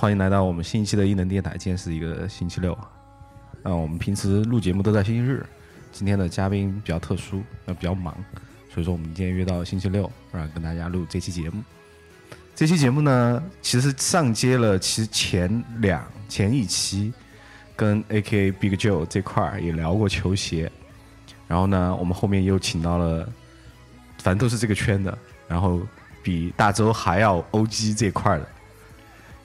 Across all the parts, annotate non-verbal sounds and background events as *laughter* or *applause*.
欢迎来到我们新一期的异能电台。今天是一个星期六，啊，我们平时录节目都在星期日，今天的嘉宾比较特殊，呃，比较忙，所以说我们今天约到星期六，然后跟大家录这期节目。这期节目呢，其实上接了其实前两前一期，跟 A.K.A Big Joe 这块儿也聊过球鞋，然后呢，我们后面又请到了，反正都是这个圈的，然后比大周还要 O.G 这块儿的。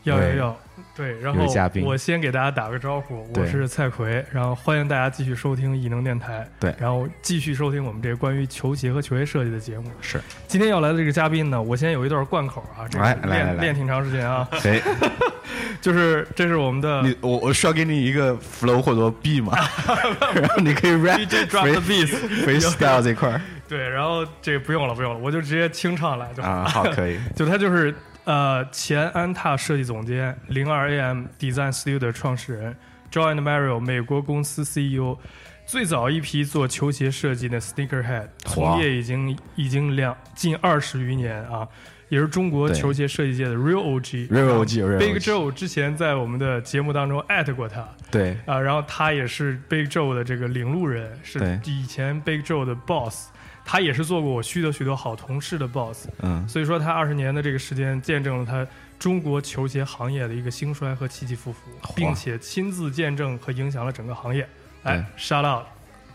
对要要要，对，然后我先给大家打个招呼，我是蔡奎，然后欢迎大家继续收听异能电台，对。然后继续收听我们这个关于球鞋和球鞋设计的节目。是，今天要来的这个嘉宾呢，我先有一段贯口啊，这个来来来来练练挺长时间啊，谁？*laughs* 就是这是我们的你我我需要给你一个 flow 或者说 B 嘛，*laughs* 然后你可以 rap DJ drop the beats，freestyle *laughs* 这块儿。对，然后这个不用了不用了，我就直接清唱来就。好。啊，好，可以，就他就是呃前安踏设计总监，零二 AM Design Studio 的创始人，John and Mario 美国公司 CEO，最早一批做球鞋设计的 Sneakerhead，从业已经已经两近二十余年啊，也是中国球鞋设计界的 Real OG。real OG real Big Joe 之前在我们的节目当中艾特过他。对。啊，然后他也是 Big Joe 的这个领路人，是以前 Big Joe 的 boss，他也是做过我许多许多好同事的 boss。嗯，所以说，他二十年的这个时间，见证了他中国球鞋行业的一个兴衰和起起伏伏，并且亲自见证和影响了整个行业。来，shout out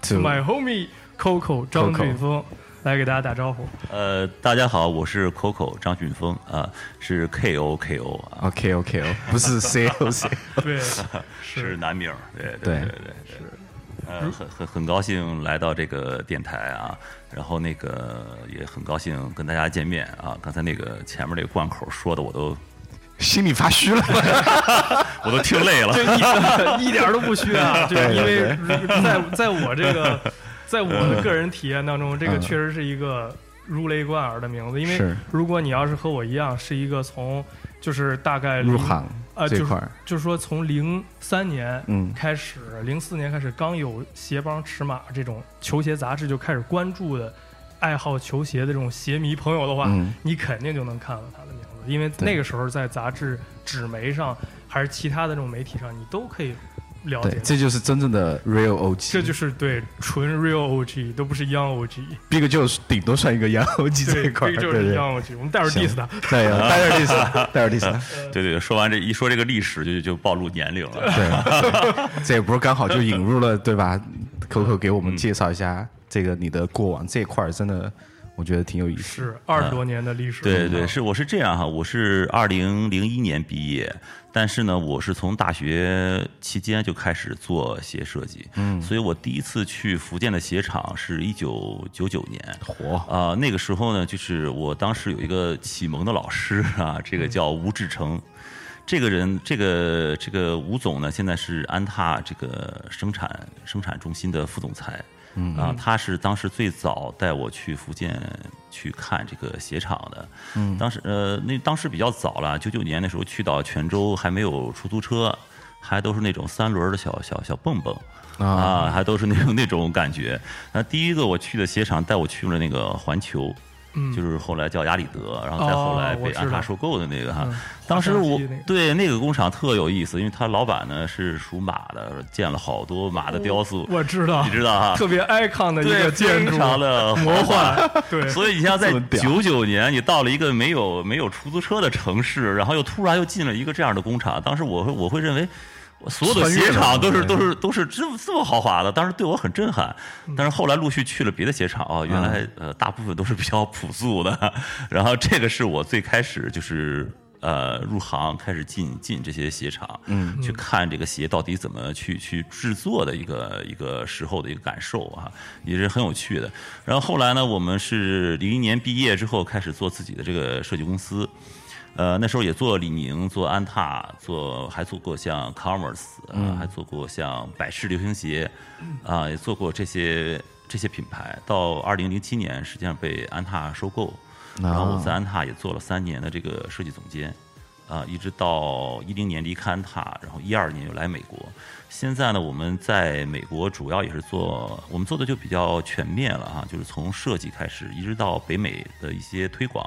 to my homie Coco 张俊峰，来给大家打招呼。呃，大家好，我是 Coco 张俊峰啊、是 K O K O 啊，，OKOKO，不是 C O C，*laughs* 对，是 *laughs* 是男名儿，对对对对对对。呃，很很很高兴来到这个电台啊，然后那个也很高兴跟大家见面啊。刚才那个前面那个贯口说的我都心里发虚了 *laughs* *laughs* 我都听累了。一一点都不虚啊，*laughs* 就是对因为在在我这个在我的个人体验当中，这个嗯确实是一个如雷贯耳的名字。因为如果你要是和我一样，是一个从就是大概零入行啊，就是就是说从零三年嗯。开始，零四年开始刚有鞋帮尺码这种球鞋杂志就开始关注的爱好球鞋的这种鞋迷朋友的话，嗯。你肯定就能看到他的名字，因为那个时候在杂志纸媒上还是其他的这种媒体上，你都可以了解对，这就是真正的 real OG，这就是对纯 real OG，都不是 young OG，Big 就是顶多算一个 young OG 这，一块 Big 就是对对 young OG。我们待会儿 diss 他。对，待会儿 diss 他，待会儿 diss 他，对 *laughs* 对对，说完这一说这个历史就就暴露年龄了。对，*laughs* 这也不是刚好就引入了对吧？Coco 给我们介绍一下这个你的过往这一块儿，真的我觉得挺有意思。是二十多年的历史。对对，是我是这样哈，我是二零零一年毕业，但是呢，我是从大学期间就开始做鞋设计，嗯，所以我第一次去福建的鞋厂是一九九九年，火啊、那个时候呢，就是我当时有一个启蒙的老师啊，*laughs* 这个叫吴志成。这个人，这个这个吴总呢，现在是安踏这个生产生产中心的副总裁。嗯啊，他是当时最早带我去福建去看这个鞋厂的。嗯，当时呃，那当时比较早了，九九年那时候去到泉州还没有出租车，还都是那种三轮的小小小蹦蹦。啊，还都是那种那种感觉。那第一个我去的鞋厂带我去了那个环球，嗯就是后来叫雅里德，然后再后来被安踏收购的那个哈。嗯当时我对那个工厂特有意思，因为他老板呢是属马的，建了好多马的雕塑，我知道，你知道哈？特别 icon 的一对，个建筑，非常的魔幻。*laughs* 对，所以你像在九九年，你到了一个没有没有出租车的城市，然后又突然又进了一个这样的工厂，当时我会我会认为。所有的鞋厂都是都是都是这么这么豪华的，当时对我很震撼。但是后来陆续去了别的鞋厂啊，原来呃大部分都是比较朴素的。然后这个是我最开始就是呃入行开始进进这些鞋厂，嗯，去看这个鞋到底怎么去去制作的一个一个时候的一个感受啊，也是很有趣的。然后后来呢，我们是零一年毕业之后开始做自己的这个设计公司。呃，那时候也做李宁，做安踏，做还做过像 Converse，啊、还做过像百事流行鞋，啊、也做过这些这些品牌。到二零零七年，实际上被安踏收购，然后我在安踏也做了三年的这个设计总监，啊，一直到一零年离开安踏，然后一二年又来美国。现在呢，我们在美国主要也是做，我们做的就比较全面了啊，就是从设计开始，一直到北美的一些推广，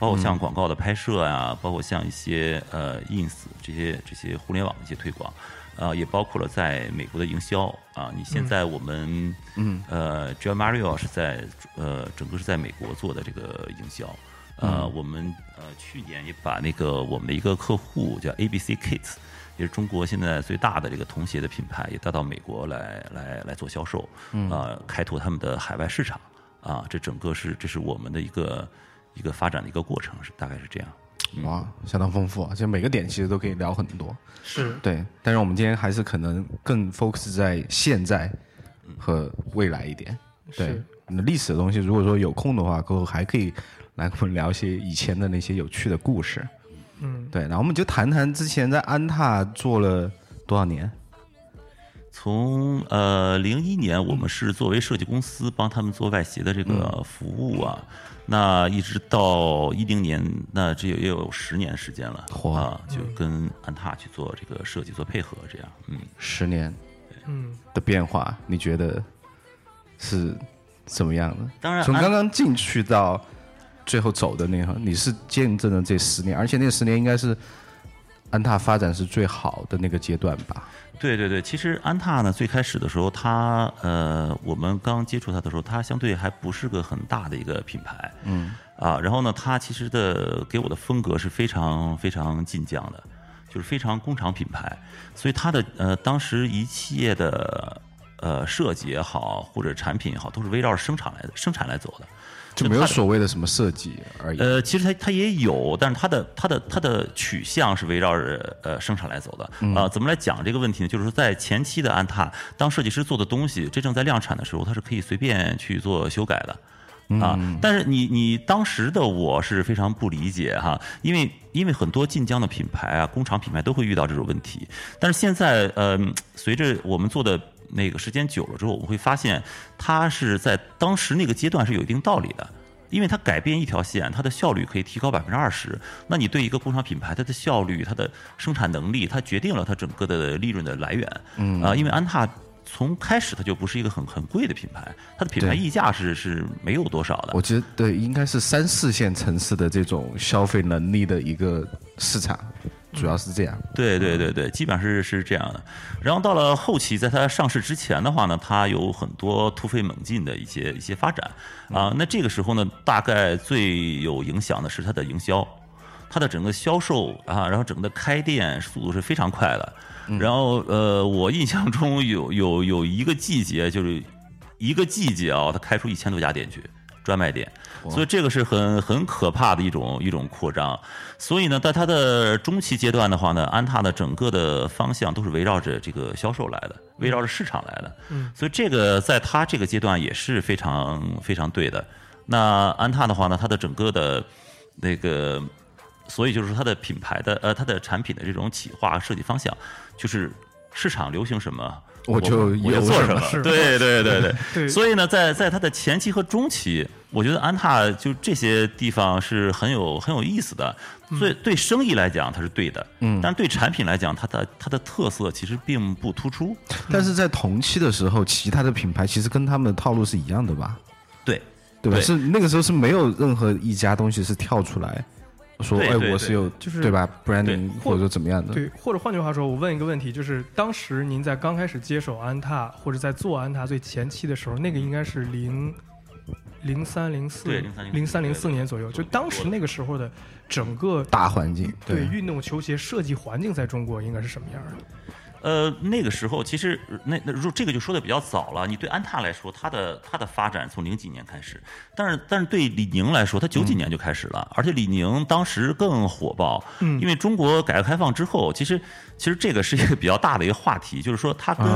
包括像广告的拍摄啊，包括像一些呃 ins 这些这些互联网的一些推广，呃，也包括了在美国的营销啊。你现在我们嗯呃 j o Mario 是在呃整个是在美国做的这个营销。呃，我们呃去年也把那个我们的一个客户叫 ABC Kids，也是中国现在最大的这个童鞋的品牌，也带到美国来来来做销售，啊，开拓他们的海外市场，啊，这整个是这是我们的一个一个发展的一个过程，是大概是这样。哇，相当丰富啊！其实每个点其实都可以聊很多，是对。但是我们今天还是可能更 focus 在现在和未来一点。对，那历史的东西，如果说有空的话，过后还可以。来跟我们聊一些以前的那些有趣的故事，嗯，对，然后我们就谈谈之前在安踏做了多少年。从呃零一年，我们是作为设计公司帮他们做外协的这个服务啊，那一直到一零年，那这也有十年时间了啊，就跟安踏去做这个设计做配合，这样，嗯，十年，嗯。的变化，你觉得是怎么样的？当然，从刚刚进去到。最后走的那行，你是见证了这十年，而且那十年应该是安踏发展是最好的那个阶段吧？对对对，其实安踏呢，最开始的时候，它呃，我们刚接触它的时候，它相对还不是个很大的一个品牌，嗯啊，然后呢，它其实的给我的风格是非常非常晋江的，就是非常工厂品牌，所以它的呃，当时一系列的呃设计也好，或者产品也好，都是围绕着生产来的，生产来走的。就没有所谓的什么设计而已。呃，其实它它也有，但是它的它的它的取向是围绕着呃生产来走的。啊，怎么来讲这个问题呢？就是说，在前期的安踏，当设计师做的东西真正在量产的时候，它是可以随便去做修改的。啊，但是你你当时的我是非常不理解哈，因为因为很多晋江的品牌啊，工厂品牌都会遇到这种问题。但是现在呃，随着我们做的。那个时间久了之后，我们会发现，它是在当时那个阶段是有一定道理的，因为它改变一条线，它的效率可以提高百分之二十。那你对一个工厂品牌，它的效率、它的生产能力，它决定了它整个的利润的来源。嗯啊，因为安踏从开始它就不是一个很很贵的品牌，它的品牌溢价是是没有多少的。我觉得对，应该是三四线城市的这种消费能力的一个市场。主要是这样，对对对对，基本上是是这样的。然后到了后期，在它上市之前的话呢，它有很多突飞猛进的一些一些发展啊。那这个时候呢，大概最有影响的是它的营销，它的整个销售啊，然后整个的开店速度是非常快的。然后呃，我印象中有有有一个季节，就是一个季节啊，它开出一千多家店去。专卖店，所以这个是很很可怕的一种一种扩张。所以呢，在它的中期阶段的话呢，安踏的整个的方向都是围绕着这个销售来的，围绕着市场来的。嗯，所以这个在它这个阶段也是非常非常对的。那安踏的话呢，它的整个的那个，所以就是说它的品牌的呃，它的产品的这种企划设计方向，就是市场流行什么。我就我就做什么？对对对对 *laughs* 对。所以呢，在在它的前期和中期，我觉得安踏就这些地方是很有很有意思的。所以对生意来讲，它是对的。嗯。但是对产品来讲，它的它的特色其实并不突出。但是在同期的时候，其他的品牌其实跟他们的套路是一样的吧？对，对吧？是那个时候是没有任何一家东西是跳出来。说哎，我是有，就是对吧？branding 或者说怎么样的？对，或者换句话说，我问一个问题，就是当时您在刚开始接手安踏，或者在做安踏最前期的时候，那个应该是零零三零四零三零四年左右，就当时那个时候的整个大环境，对运动球鞋设计环境在中国应该是什么样的？呃，那个时候其实那那如这个就说的比较早了。你对安踏来说，它的它的发展从零几年开始，但是但是对李宁来说，它九几年就开始了，而且李宁当时更火爆。嗯，因为中国改革开放之后，其实其实这个是一个比较大的一个话题，就是说它跟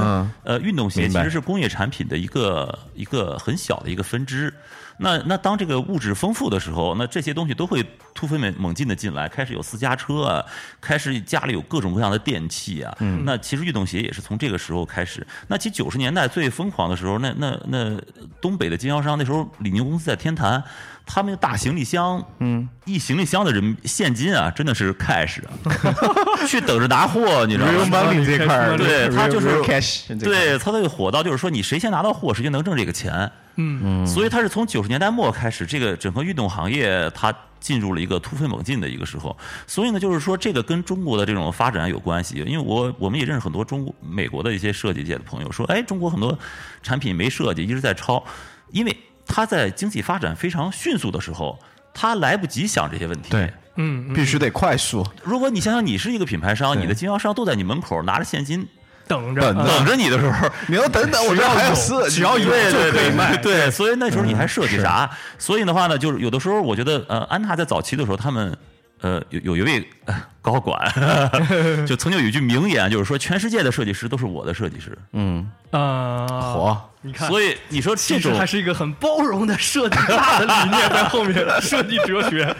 呃运动鞋其实是工业产品的一个一个很小的一个分支。那那当这个物质丰富的时候，那这些东西都会突飞猛猛进的进来，开始有私家车啊，开始家里有各种各样的电器啊。嗯。那其实运动鞋也是从这个时候开始。那其实九十年代最疯狂的时候，那那那东北的经销商那时候李宁公司在天坛，他们大行李箱，嗯，一行李箱的人现金啊，真的是 cash 啊，*laughs* 去等着拿货，你知道吗？这块儿，对他就是 cash，对，他会火到就是说，你谁先拿到货，谁就能挣这个钱。嗯所以他是从九十年代末开始，这个整个运动行业它进入了一个突飞猛进的一个时候。所以呢，就是说这个跟中国的这种发展有关系。因为我我们也认识很多中国、美国的一些设计界的朋友，说，哎，中国很多产品没设计，一直在抄，因为它在经济发展非常迅速的时候，他来不及想这些问题。对，嗯，嗯必须得快速，如果你想想，你是一个品牌商，你的经销商都在你门口拿着现金等着等着你的时候，*laughs* 你要等等，我这还要设计，只要有对对就可以卖对，对所以那时候你还设计啥？所以的话呢，就是有的时候我觉得，呃，安踏在早期的时候，他们。呃，有有一位呃高管，*laughs* *laughs* 就曾经有一句名言，就是说全世界的设计师都是我的设计师。嗯，啊，火，你看，所以你说这种其实还是一个很包容的设计大的理念在后面，*laughs* 设计哲学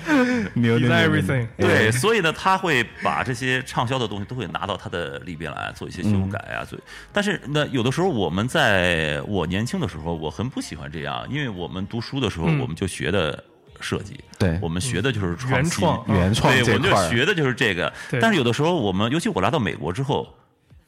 牛牛 Design 牛牛 everything 对，所以呢，他会把这些畅销的东西都会拿到他的里边来做一些修改啊，所以。但是那，有的时候我们在我年轻的时候，我很不喜欢这样，因为我们读书的时候，嗯我们就学的设计，对我们学的就是创新原创原创对，我们就学的就是这个。但是有的时候，我们尤其我来到美国之后，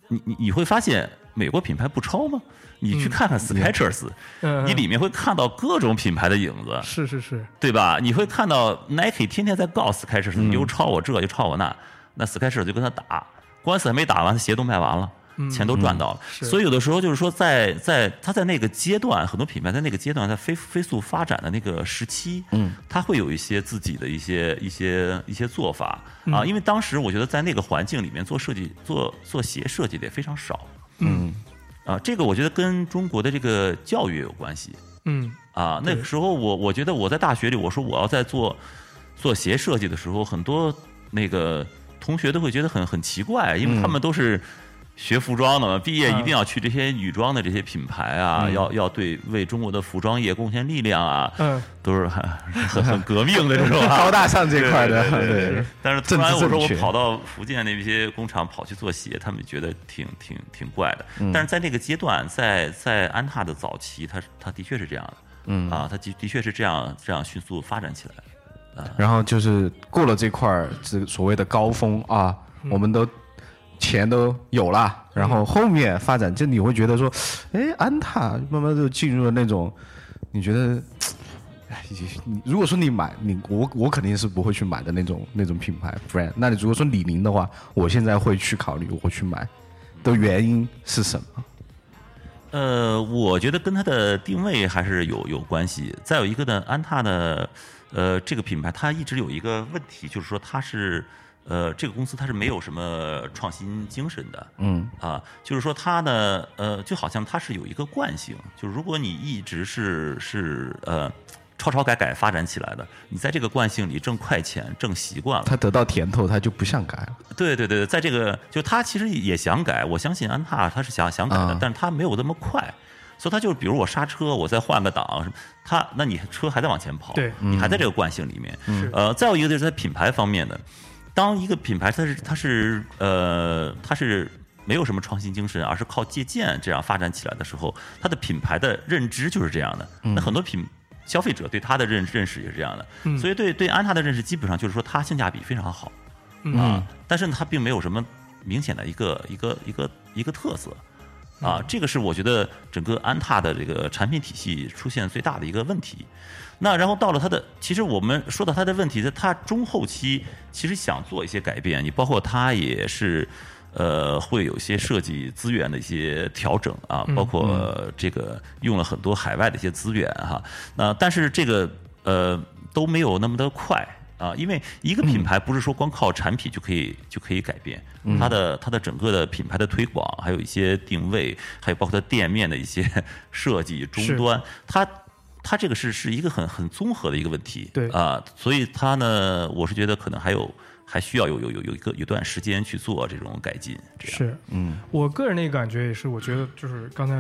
你你你会发现美国品牌不抄吗？你去看看 Skechers，、嗯你里面会看到各种品牌的影子，是是是，对吧？你会看到 Nike 天天在告 Skechers，你又抄我这，又抄我那，那 Skechers 就跟他打，官司还没打完，鞋都卖完了。钱都赚到了，是。所以有的时候就是说在，在他在那个阶段，很多品牌在那个阶段，在飞飞速发展的那个时期，嗯，他会有一些自己的一些一些一些做法啊，因为当时我觉得在那个环境里面做设计、做做鞋设计的也非常少，嗯。啊，这个我觉得跟中国的这个教育有关系，嗯。啊，那个时候我我觉得我在大学里，我说我要在做做鞋设计的时候，很多那个同学都会觉得很很奇怪，因为他们都是学服装的嘛，毕业一定要去这些女装的这些品牌啊，要要对为中国的服装业贡献力量啊，嗯，都是很很很革命的这种啊。*laughs* 高大上这块的，对对对对，但是突然我说我跑到福建那些工厂跑去做鞋，他们觉得挺挺挺怪的。嗯。但是在那个阶段，在在安踏的早期，它它的确是这样的，嗯。啊，它的的确是这样这样迅速发展起来的。然后就是过了这块儿，这个所谓的高峰啊，我们都钱都有了，然后后面发展，就你会觉得说，哎，安踏慢慢就进入了那种，你觉得，哎，你如果说你买你我我肯定是不会去买的那种那种品牌 brand，那你如果说李宁的话，我现在会去考虑我会去买的原因是什么？呃，我觉得跟它的定位还是有有关系。再有一个呢，安踏呢，呃，这个品牌它一直有一个问题，就是说它是呃这个公司它是没有什么创新精神的。嗯啊，就是说它呢，呃，就好像它是有一个惯性，就是如果你一直是是呃抄抄改改发展起来的，你在这个惯性里挣快钱挣习惯了，他得到甜头，他就不想改了。对对对，在这个就他其实也想改，我相信安踏他是想想改的，啊但是他没有那么快，所以他就是比如我刹车，我再换个档什么，他那你车还在往前跑，对你还在这个惯性里面。嗯呃，再有一个就是在品牌方面的，当一个品牌它是它是呃它是没有什么创新精神，而是靠借鉴这样发展起来的时候，它的品牌的认知就是这样的。那很多品消费者对它的认认识也是这样的，嗯。所以对对安踏的认识基本上就是说它性价比非常好。嗯。啊，但是呢，它并没有什么明显的一个一个一个一个特色。啊，这个是我觉得整个安踏的这个产品体系出现最大的一个问题。那然后到了他的，其实我们说到他的问题，在他中后期其实想做一些改变，你包括他也是。呃，会有一些设计资源的一些调整啊，包括这个用了很多海外的一些资源哈。那但是这个呃都没有那么的快啊，因为一个品牌不是说光靠产品就可以就可以改变，它的它的整个的品牌的推广，还有一些定位，还有包括它店面的一些设计终端，它它这个是是一个很很综合的一个问题，对。啊，所以它呢，我是觉得可能还有还需要有有有有一个有一段时间去做这种改进，这样。是，嗯，我个人那个感觉也是，我觉得就是刚才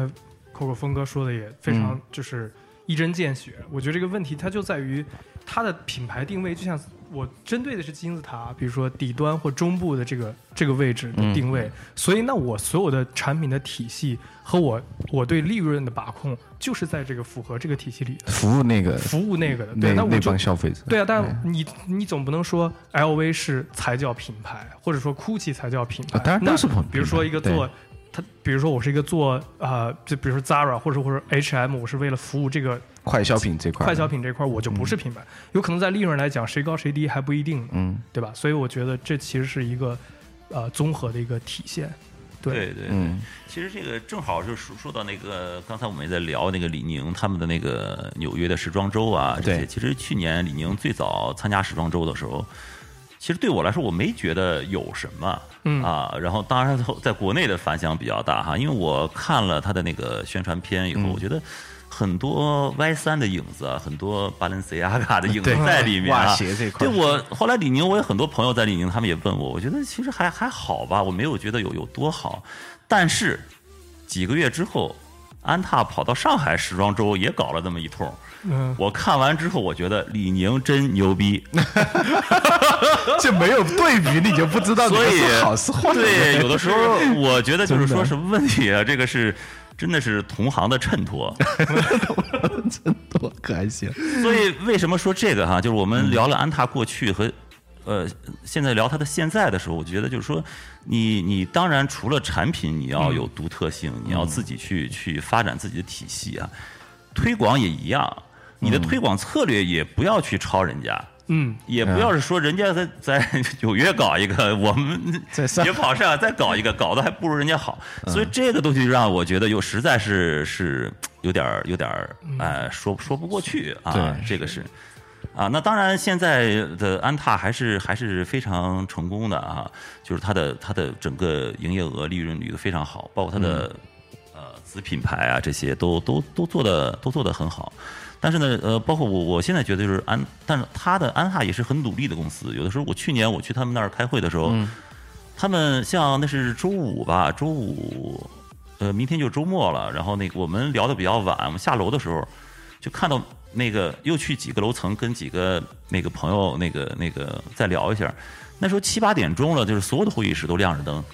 Coco 峰哥说的也非常就是一针见血。我觉得这个问题它就在于它的品牌定位，就像我针对的是金字塔，比如说底端或中部的这个这个位置的定位，所以那我所有的产品的体系和我我对利润的把控，就是在这个符合这个体系里的服务那个服务那个的。那对，那帮消费者。对啊，但你你总不能说 LV 是才叫品牌，或者说 GUCCI 才叫品牌。啊当然那都是品牌比如说一个做它，比如说我是一个做呃，就比如说 Zara 或者或者 H&M，我是为了服务这个快消品这块，快消品这块，我就不是品牌。有可能在利润来讲，谁高谁低还不一定，嗯对吧？所以我觉得这其实是一个呃综合的一个体现。对对对，嗯其实这个正好就是说说到那个，刚才我们也在聊那个李宁他们的那个纽约的时装周啊，这些。对其实去年李宁最早参加时装周的时候，其实对我来说我没觉得有什么，嗯啊，然后当然在国内的反响比较大哈，因为我看了他的那个宣传片以后，嗯我觉得。很多 Y 三的影子啊，很多 Balenciaga 的影子在里面啊。袜鞋这块对我后来李宁，我有很多朋友在李宁，他们也问我，我觉得其实还还好吧，我没有觉得有有多好。但是几个月之后，安踏跑到上海时装周也搞了这么一通。嗯，我看完之后，我觉得李宁真牛逼，*laughs* 这没有对比你就不知道所以好是坏。对，有的时候 *laughs* 我觉得就是说什么问题啊，这个是真的是同行的衬托。*laughs* 衬托可爱些。所以为什么说这个哈、就是我们聊了安踏过去和呃现在聊它的现在的时候，我觉得就是说，你你当然除了产品你要有独特性，你要自己去去发展自己的体系啊，推广也一样，你的推广策略也不要去抄人家。嗯，也不要是说人家在 *laughs* 在纽约搞一个，我们也跑上再搞一个，搞得还不如人家好。所以这个东西让我觉得又实在是是有点儿有点儿呃说说不过去啊对，这个是。啊，那当然，现在的安踏还是还是非常成功的啊，就是它的它的整个营业额利润率都非常好，包括它的、呃子品牌啊这些都都都做的都做的很好。但是呢，呃，包括我我现在觉得就是安，但是他的安踏也是很努力的公司。有的时候我去年我去他们那儿开会的时候，他们像那是周五吧，周五，呃，明天就周末了。然后那个我们聊的比较晚，我们下楼的时候就看到那个又去几个楼层跟几个那个朋友那个那个再聊一下。那时候七八点钟了，就是所有的会议室都亮着灯，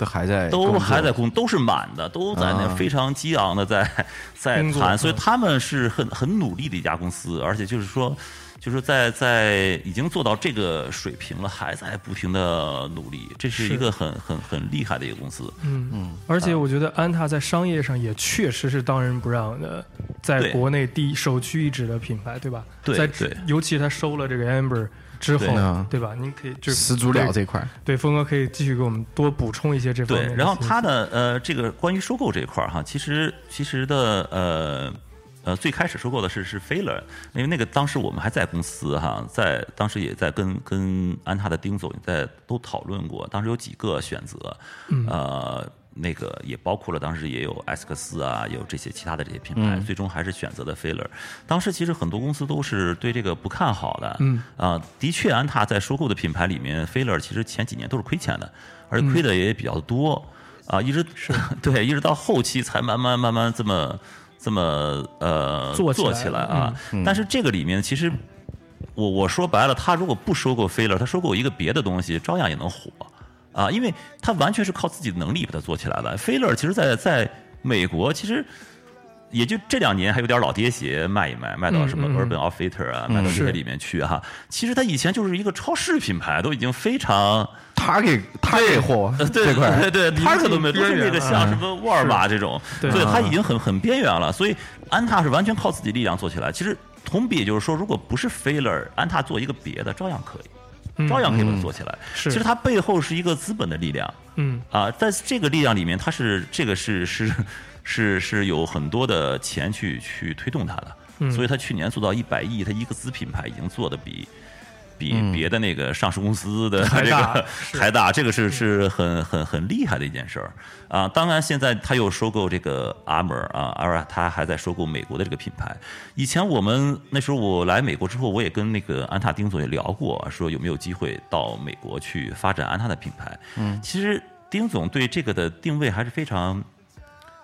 都还在都还在工，都是满的，都在那啊非常激昂的在 *laughs* 在谈，所以嗯他们是很很努力的一家公司，而且就是说，就是在在已经做到这个水平了，还在不停的努力，这是是一个很很很厉害的一个公司。嗯嗯，而且我觉得安踏在商业上也确实是当仁不让的，在国内第一首屈一指的品牌，对吧？在对对尤其他收了这个 Amber 之后对啊，对吧？您可以就始祖鸟对这块儿，对，峰哥可以继续给我们多补充一些这方面对，然后他的呃，这个关于收购这一块儿哈，其实其实的呃呃，最开始收购的是是飞乐，因为那个当时我们还在公司哈，在当时也在跟跟安踏的丁总也在都讨论过，当时有几个选择，呃。那个也包括了，当时也有埃斯克斯啊，有这些其他的这些品牌，最终还是选择的菲勒。当时其实很多公司都是对这个不看好的，嗯啊，的确，安踏在收购的品牌里面，菲勒其实前几年都是亏钱的，而且亏的也比较多。啊，一直是 *laughs* 对，一直到后期才慢慢慢慢这么这么呃做起来起来啊。但是这个里面其实我我说白了，他如果不收购飞乐，他收购一个别的东西，照样也能火啊，因为他完全是靠自己的能力把它做起来的。飞乐其实在在美国其实。也就这两年还有点老爹鞋卖一卖，卖到什么 Urban Outfitter 啊，卖到这些里面去哈。其实它以前就是一个超市品牌，都已经非常他给他给货呃对这块儿对对，*laughs* 他可都没都是那个像什么沃尔玛这种，对他已经很很边缘了。所以安踏是完全靠自己力量做起来。其实同比就是说，如果不是 Failer，安踏做一个别的照样可以，照样可以把它做起来。是其实它背后是一个资本的力量嗯啊，在这个力量里面，它是这个是是是是有很多的钱去去推动它的。嗯所以它去年做到一百亿，它一个子品牌已经做的比比别的那个上市公司的 *laughs* 这还大 *laughs* 个还大，这个是是很很很厉害的一件事儿啊。当然，现在他又收购这个 Armor 啊，Armor 他还在收购美国的这个品牌。以前我们那时候我来美国之后，我也跟那个安踏丁总也聊过，说有没有机会到美国去发展安踏的品牌。嗯，其实丁总对这个的定位还是非常。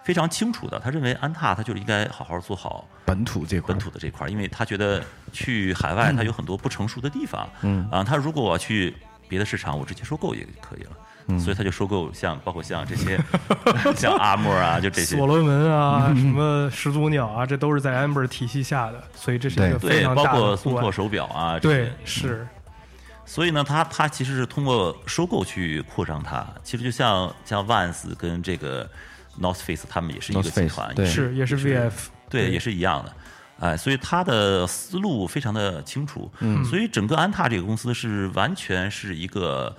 非常清楚的，他认为安踏他就是应该好好做好本土这块。本土的这块儿，因为他觉得去海外他有很多不成熟的地方，嗯。啊，他如果我去别的市场，我直接收购也可以了。所以他就收购像包括像这些 *laughs* 像阿莫啊，就这些。所罗门啊，什么始祖鸟啊，这都是在 Amber 体系下的，所以这是一个非对，常大的包括的户外。松拓手表啊，这对些，是，所以呢，他他其实是通过收购去扩张它。其实就像像 Vans 跟这个 North Face，他们也是一个集团，也是也是 VF，对，也是一样的。哎，所以他的思路非常的清楚。嗯，所以整个安踏这个公司是完全是一个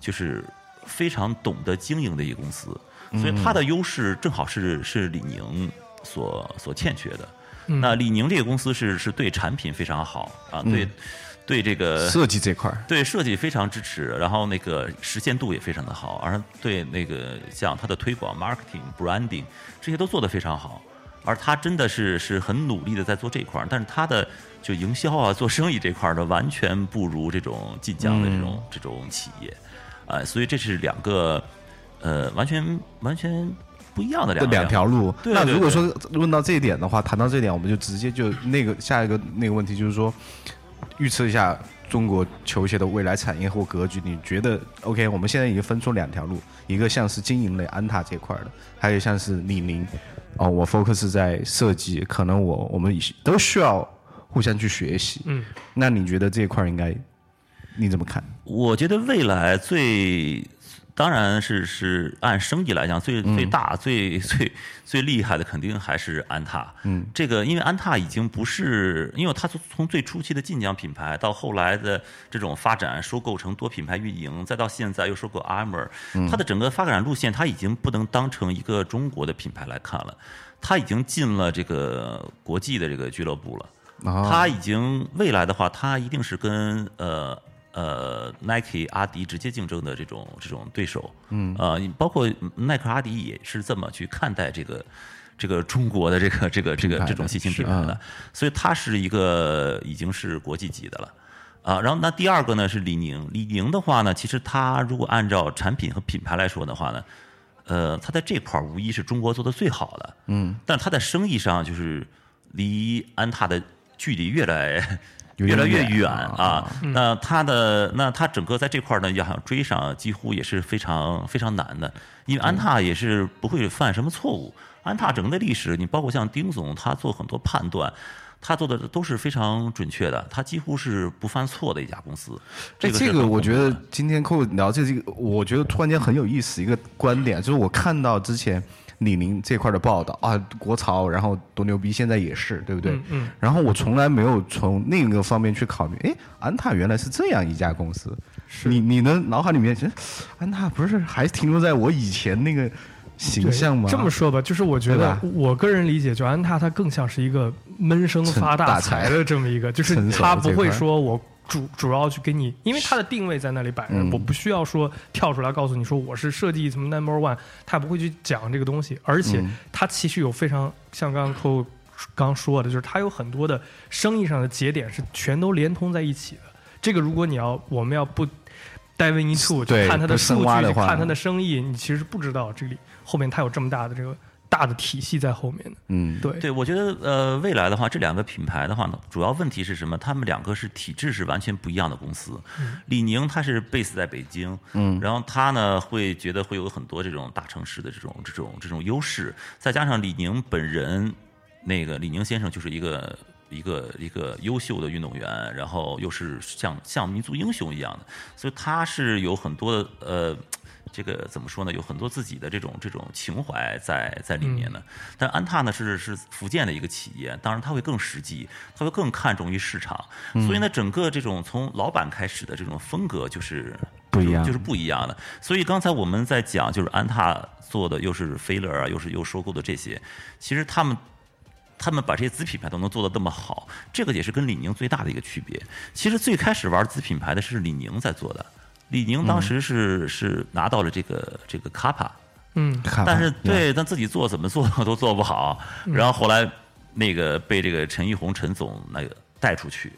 就是非常懂得经营的一个公司。所以它的优势正好是是李宁所所欠缺的。那李宁这个公司是是对产品非常好啊，对对这个设计这块儿，对设计非常支持，然后那个实现度也非常的好，而对那个像它的推广、marketing、branding 这些都做得非常好，而他真的是是很努力的在做这一块儿，但是他的就营销啊、做生意这块儿呢，完全不如这种晋江的这种、这种企业，啊、所以这是两个呃完全完全不一样的两两条路。那如果说问到这一点的话，谈到这一点，我们就直接就那个下一个那个问题，就是说预测一下中国球鞋的未来产业或格局。你觉得 OK？我们现在已经分出两条路，一个像是经营类安踏这块儿的，还有像是李宁。哦，我 focus 在设计，可能我我们都需要互相去学习。嗯，那你觉得这一块儿应该你怎么看？我觉得未来最，当然是是按生意来讲，最最大、最最最厉害的肯定还是安踏。嗯，这个因为安踏已经不是，因为它从从最初期的晋江品牌到后来的这种发展，收购成多品牌运营，再到现在又收购 Armour，它的整个发展路线，它已经不能当成一个中国的品牌来看了，它已经进了这个国际的这个俱乐部了。啊，它已经未来的话，它一定是跟呃呃 Nike、阿迪直接竞争的这种这种对手。嗯，呃，包括耐克、阿迪也是这么去看待这个这个中国的这个这个这个这种新兴品牌的啊，所以它是一个已经是国际级的了。啊，然后那第二个呢是李宁，李宁的话呢，其实它如果按照产品和品牌来说的话呢，呃，它在这块儿无疑是中国做的最好的，嗯，但是它在生意上就是离安踏的距离越来有越来越远远啊啊。那它的那它整个在这块儿呢，要想追上，几乎也是非常非常难的，因为安踏也是不会犯什么错误。安踏整个的历史，你包括像丁总，他做很多判断。他做的都是非常准确的，他几乎是不犯错的一家公司。这，个这个我觉得今天跟我聊这这个，我觉得突然间很有意思一个观点，就是我看到之前李宁这块的报道啊，国潮，然后多牛逼，现在也是，对不对？嗯嗯然后我从来没有从另一个方面去考虑，哎，安踏原来是这样一家公司。你你的脑海里面，其实安踏不是还停留在我以前那个形象吗？这么说吧，就是我觉得我个人理解，就安踏它更像是一个闷声发大财的这么一个，就是成熟它不会说我主主要去给你，因为它的定位在那里摆着，嗯。我不需要说跳出来告诉你说我是设计什么 number one，它不会去讲这个东西，而且嗯。它其实有非常像刚刚扣刚说的，就是它有很多的生意上的节点是全都连通在一起的。这个如果你要我们要不 dive into 对去看它的数据，看它的生意，你其实不知道这里后面它有这么大的这个大的体系在后面的。嗯，对，对，我觉得呃，未来的话，这两个品牌的话呢，主要问题是什么？他们两个是体制是完全不一样的公司。李宁他是 base 在北京，嗯，然后他呢会觉得会有很多这种大城市的这种这种这种优势，再加上李宁本人，那个李宁先生就是一个。一个一个优秀的运动员，然后又是像像民族英雄一样的，所以他是有很多的呃，这个怎么说呢？有很多自己的这种这种情怀在在里面呢。但安踏呢是是福建的一个企业，当然它会更实际，它会更看重于市场，所以呢，整个这种从老板开始的这种风格就是不一样就是不一样的。所以刚才我们在讲，就是安踏做的又是菲乐啊，又是又收购的这些，其实他们。他们把这些子品牌都能做得这么好，这个也是跟李宁最大的一个区别。其实最开始玩子品牌的是李宁在做的，李宁当时是、是拿到了这个这个卡帕，嗯，看但是对，但自己做怎么做 *laughs* 都做不好。然后后来那个被这个陈一红陈总那个带出去，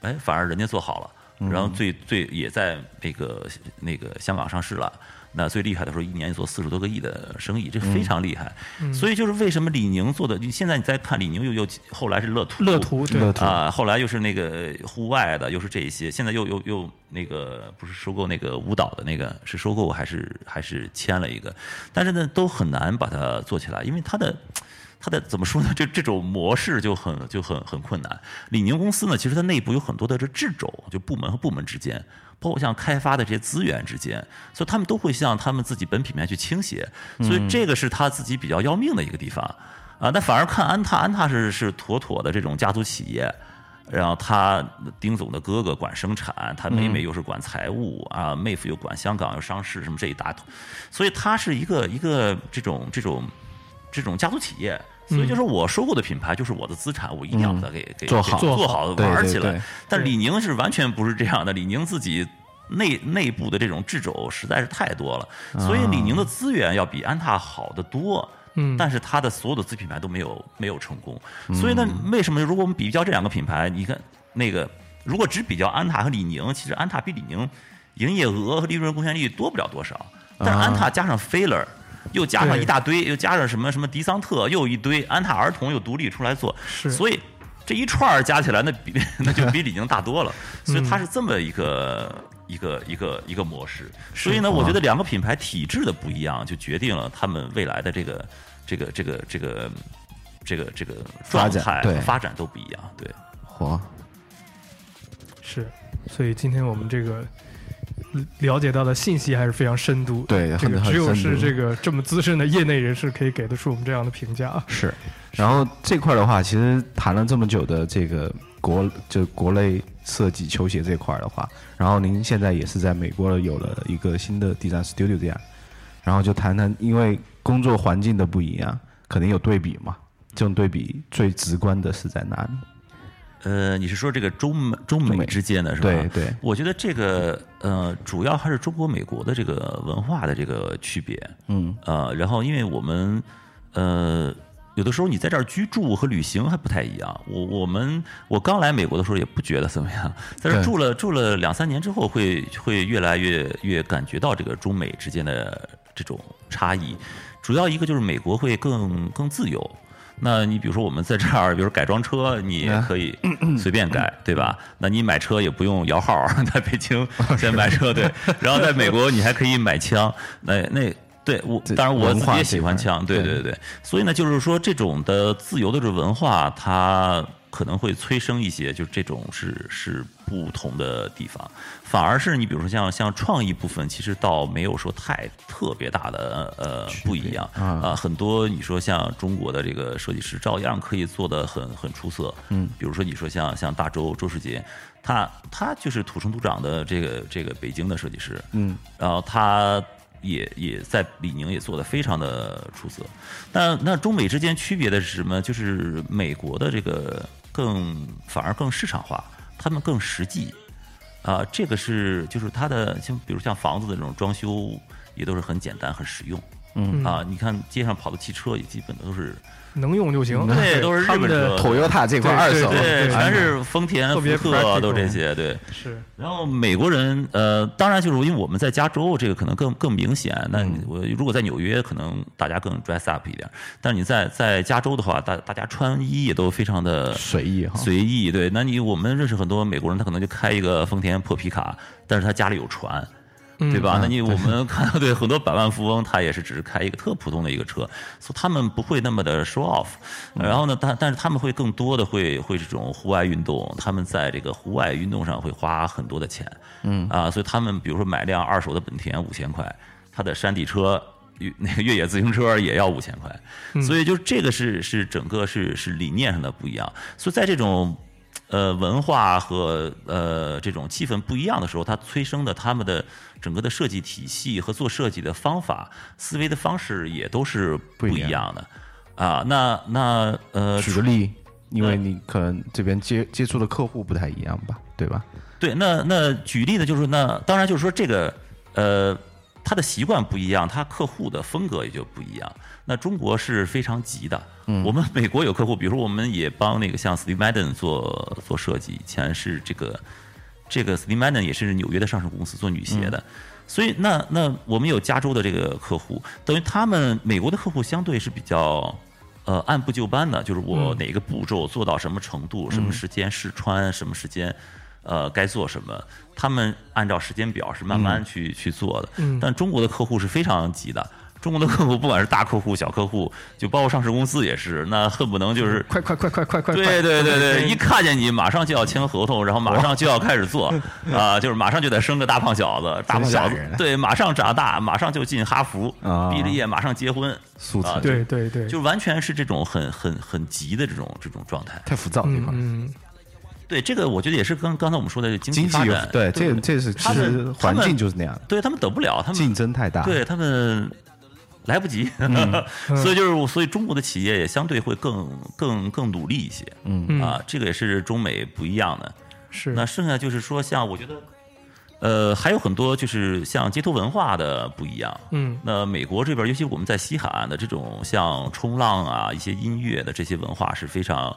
哎，反而人家做好了。然后最最也在那个那个香港上市了。那最厉害的时候，一年做四十多个亿的生意，这非常厉害。所以就是为什么李宁做的，你现在你再看李宁又又后来是乐图，乐图对啊，后来又是那个户外的，又是这一些，现在又又又那个不是收购那个舞蹈的那个，是收购还是还是签了一个？但是呢，都很难把它做起来，因为它的它的怎么说呢？这这种模式就很就很很困难。李宁公司呢，其实它内部有很多的这掣肘，就部门和部门之间。包括像开发的这些资源之间，所以他们都会向他们自己本品牌去倾斜，所以这个是他自己比较要命的一个地方啊。那反而看安踏，安踏是是妥妥的这种家族企业，然后他丁总的哥哥管生产，他妹妹又是管财务啊，妹夫又管香港又上市什么这一大坨，所以他是一个一个这种这种这种家族企业。所以就是我收购的品牌就是我的资产，我一定要把它给给做好。做好玩起来。但李宁是完全不是这样的，李宁自己内内部的这种掣肘实在是太多了，所以李宁的资源要比安踏好得多。嗯。但是它的所有的子品牌都没有没有成功，所以呢，为什么如果我们比较这两个品牌，你看那个如果只比较安踏和李宁，其实安踏比李宁营业额和利润贡献率多不了多少，但是安踏加上 Failer。又加上一大堆，又加上什么什么迪桑特，又一堆安踏儿童又独立出来做，是。所以这一串儿加起来，那比 *laughs* 那就比李宁大多了。*laughs* 所以它是这么一个一个一个一个模式。所以呢，我觉得两个品牌体制的不一样，就决定了他们未来的这个这个这个这个这个这个状态对。发展都不一样。对，嚯，是，所以今天我们这个了解到的信息还是非常深度。对这个很很只有是这个这么资深的业内人士可以给得出我们这样的评价啊。是。然后这块的话，其实谈了这么久的这个国就国内设计球鞋这块的话，然后您现在也是在美国有了一个新的 design studio 这样，然后就谈谈，因为工作环境的不一样，肯定有对比嘛。这种对比最直观的是在哪里？呃，你是说这个中美中中美美之间的是吧？对对我觉得这个呃，主要还是中国美国的这个文化的这个区别。嗯，呃，然后因为我们呃，有的时候你在这儿居住和旅行还不太一样。我我们我刚来美国的时候也不觉得怎么样，*laughs* 在这住了住了两三年之后会，会越来越越感觉到这个中美之间的这种差异。主要一个就是美国会更更自由。那你比如说我们在这儿，比如改装车，*laughs* 你也可以随便改，对吧？那你买车也不用摇号，在北京先买车，对。*laughs* 然后在美国你还可以买枪，那那对我当然我自己也喜欢枪，对对对对。所以呢，就是说这种的自由的这文化，它可能会催生一些，就是这种是是不同的地方。反而是你比如说像像创意部分，其实倒没有说太特别大的呃不一样啊啊。很多你说像中国的这个设计师照样可以做得很很出色，嗯，比如说你说像像大周周世杰，他他就是土生土长的这个这个北京的设计师，嗯，然后他也也在李宁也做得非常的出色。那那中美之间区别的是什么？就是美国的这个更反而更市场化，他们更实际。啊，这个是就是它的像比如像房子的这种装修也都是很简单很实用。嗯啊，你看街上跑的汽车也基本都是能用就行。对都是日本车的 Toyota 这块对二手，全是丰田、福特都这些对。是然后美国人，呃，当然就是因为我们在加州，这个可能更更明显。那我如果在纽约，可能大家更 dress up 一点。但是你在在加州的话，大大家穿衣也都非常的随意哈。随意。对，那你我们认识很多美国人，他可能就开一个丰田破皮卡，但是他家里有船。对吧？嗯那你我们看到对很多百万富翁，他也是只是开一个特普通的一个车，所以他们不会那么的 show off。然后呢，但但是他们会更多的会会这种户外运动，他们在这个户外运动上会花很多的钱。嗯啊，所以他们比如说买辆二手的本田五千块，他的山地车。越 *laughs* 那个越野自行车也要五千块，所以就这个是是整个是是理念上的不一样，所以在这种呃文化和呃这种气氛不一样的时候，它催生的他们的整个的设计体系和做设计的方法、思维的方式也都是不不一样一样的啊。那那呃，举个例，因为你可能这边接接触的客户不太一样吧，对吧？对，那那举例呢，就是那当然就是说这个呃，他的习惯不一样，他客户的风格也就不一样。那中国是非常急的，嗯。我们美国有客户，比如说我们也帮那个像 Steve Madden 做做设计，以前是这个这个 Steve Madden 也是纽约的上市公司做女鞋的，所以那那我们有加州的这个客户，等于他们美国的客户相对是比较。呃，按部就班的，就是我哪个步骤做到什么程度，什么时间试穿，什么时间，呃，该做什么，他们按照时间表是慢慢去去做的。嗯。但中国的客户是非常急的，中国的客户不管是大客户、小客户，就包括上市公司也是，那恨不能就是快快快快快快！对对对对，嗯。一看见你马上就要签合同，然后马上就要开始做啊，就是马上就得生个大胖小子，大胖小子。对，马上长大，马上就进哈佛啊，毕了业马上结婚，啊对对对，就完全是这种很很很急的这种这种状态。太浮躁这块嗯，对，这个我觉得也是跟刚才我们说的经济经济有发展，对，这这是其实环境就是那样的，对他们等不了，他们竞争太大。对他们来不及，*laughs* 所以就是所以中国的企业也相对会更更更努力一些，嗯嗯啊，这个也是中美不一样的。是那剩下就是说，像我觉得，呃，还有很多就是像街头文化的不一样。嗯那美国这边，尤其我们在西海岸的这种像冲浪啊、一些音乐的这些文化是非常，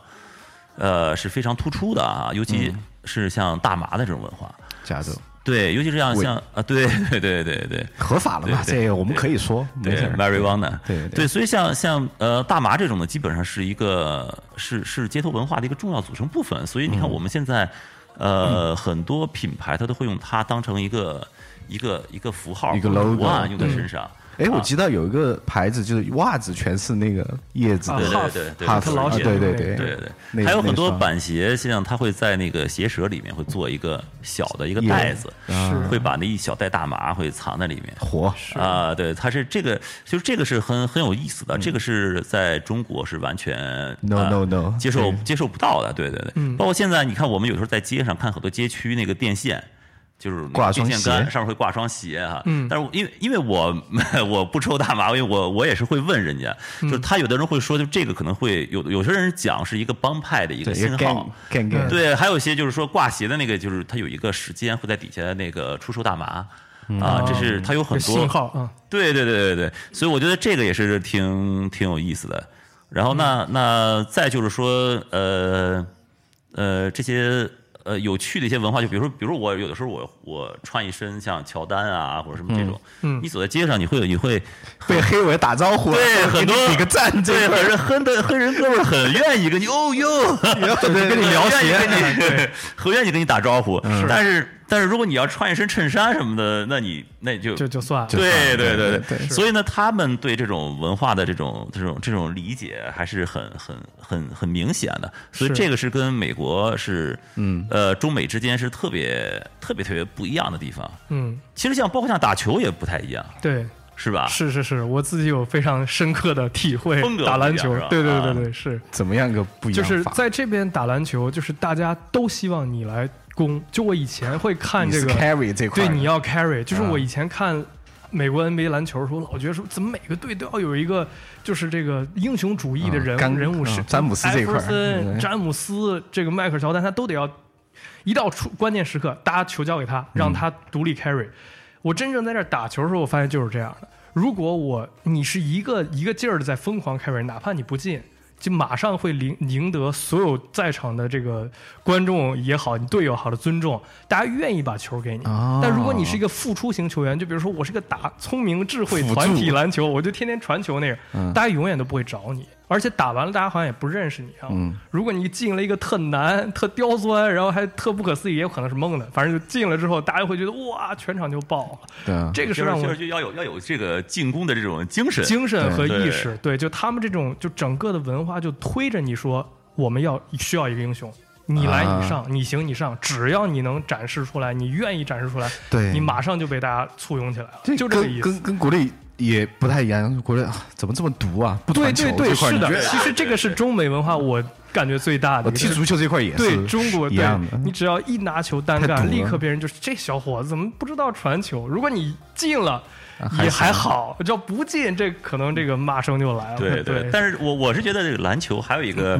呃，是非常突出的啊，尤其是像大麻的这种文化。加州对，尤其是像像啊，对对对对对。合法了嘛？这个我们可以说，没对事儿。，marijuana，对对对，所以像像呃大麻这种呢，基本上是一个是是街头文化的一个重要组成部分。所以你看嗯我们现在呃很多品牌它都会用它当成一个一个一个符号一个 logo 图案用在身上。哎，我啊记得有一个牌子，就是袜子全是那个叶子啊对的，对对对，哈佛啊他老写对对对还有很多板鞋，实际上它会在那个鞋舌里面会做一个小的一个袋子，是会把那一小袋大麻会藏在里面。火啊，对，它是这个，就是这个是很很有意思的，嗯这个是在中国是完全 No, 呃 no, no 接受接受不到的，对对对，嗯包括现在你看，我们有时候在街上看很多街区那个电线。就是挂双电线杆鞋上面会挂双鞋哈，嗯。但是因为因为我 *laughs* 我不抽大麻，因为我我也是会问人家，嗯。就是他有的人会说，就这个可能会有有些人讲是一个帮派的一个信号对，还有一些就是说挂鞋的那个，就是他有一个时间会在底下那个出售大麻啊，这是它有很多信号嗯，对对对对对，所以我觉得这个也是挺挺有意思的。然后那那再就是说，呃呃这些呃有趣的一些文化，就比如说，比如说我有的时候我我穿一身像乔丹啊或者什么这种，嗯你走在街上你会有你会 *laughs* 被黑人打招呼，对 *laughs* 很多比个赞，这对，很人黑的黑人哥们很愿意跟你哦哟，*laughs* 跟你聊很愿意鞋跟你很愿意跟你打招呼。嗯但是但是如果你要穿一身衬衫什么的，*laughs* 那你那就就就算了。对就算了对对对对所以呢，他们对这种文化的这种这种这种理解还是很很很很明显的。所以这个是跟美国是嗯呃中美之间是特别特别特别不一样的地方。嗯，其实像包括像打球也不太一样，对，是吧？是是是，我自己有非常深刻的体会风格。打篮球对对啊对对，是，怎么样个不一样就是？在这边打篮球，就是大家都希望你来攻。就我以前会看这个 carry 这块，对，你要 carry，就是啊我以前看美国 NBA 篮球的时候，老觉得说怎么每个队都要有一个就是这个英雄主义的人人物是、啊詹姆斯这块艾弗森、嗯詹姆斯、这个迈克尔乔丹，他都得要一到出关键时刻，大家球交给他，让他独立 carry。我真正在这打球的时候，我发现就是这样的。如果我你是一个一个劲儿的在疯狂 carry，哪怕你不进，就马上会赢赢得所有在场的这个观众也好，你队友好的尊重，大家愿意把球给你。哦。但如果你是一个付出型球员，就比如说我是个打聪明智慧团体篮球，我就天天传球那个，嗯。大家永远都不会找你，而且打完了大家好像也不认识你啊。嗯。如果你进了一个特难、特刁钻，然后还特不可思议，也有可能是蒙的，反正就进了之后，大家会觉得哇，全场就爆了。对啊，这个就是就让我是就要有要有这个进攻的这种精神。精神和意识，对，就他们这种，就整个的文化就推着你说，我们要需要一个英雄，你来啊你上，你行你上，只要你能展示出来，你愿意展示出来，对。你马上就被大家簇拥起来了，这就这个意思。跟跟跟国内也不太一样，国人啊怎么这么毒啊？不对传球对对，这块儿是的你觉得，其实这个是中美文化，我感觉最大的。我踢足球这块也对是中国一样的对，你只要一拿球单干，立刻别人就是这小伙子怎么不知道传球？如果你进了，也还好；只要不进，这可能这个骂声就来了。对对，但是我我是觉得这个篮球还有一个。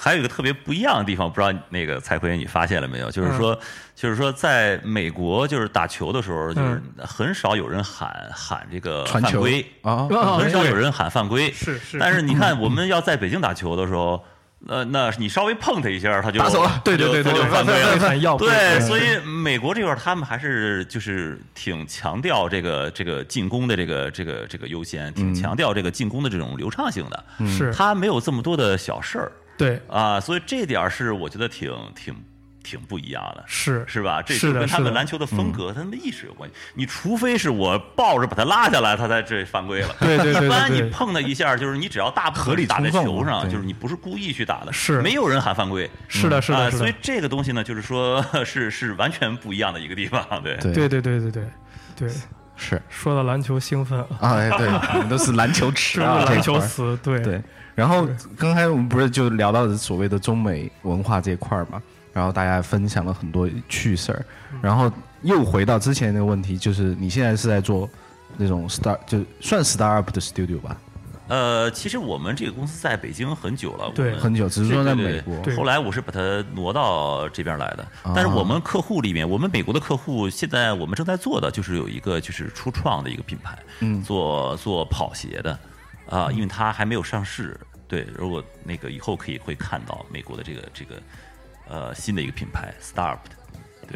还有一个特别不一样的地方，不知道那个蔡奎你发现了没有？就是说，就是说，在美国，就是打球的时候，就是很少有人喊喊这个犯规。啊啊很少有人喊犯规。是是。但是你看，我们要在北京打球的时候，呃，那你稍微碰他一下，他就打走了。对对对对犯规了。对，对所以美国这块儿他们还是就是挺强调这个这个进攻的这个这个这个优先，挺强调这个进攻的这种流畅性的。是。他没有这么多的小事儿对啊，所以这点儿是我觉得挺挺挺不一样的。是是吧？这是跟他们篮球的风格、他们的意识有关系。你除非是我抱着把他拉下来，他才这犯规了。对对对对一般你碰他一下，就是你只要大合理打在球上，就是你不是故意去打的，是没有人喊犯规。是的是啊的所以这个东西呢，就是说 *laughs* 是是完全不一样的一个地方。对，对对对对对对对，是。说到篮球兴奋，啊，哎，对，*laughs* 我们都是篮球痴啊，篮球死，对。对，然后刚才我们不是就聊到所谓的中美文化这一块儿嘛，然后大家分享了很多趣事儿，然后又回到之前那个问题，就是你现在是在做那种 star 就算 startup 的 studio 吧，呃，其实我们这个公司在北京很久了，对很久，只是说在美国，后来我是把它挪到这边来的，啊。但是我们客户里面，我们美国的客户现在我们正在做的就是有一个就是初创的一个品牌，嗯。做做跑鞋的，啊，因为它还没有上市，对，如果那个以后可以会看到美国的这个这个呃新的一个品牌 Startup，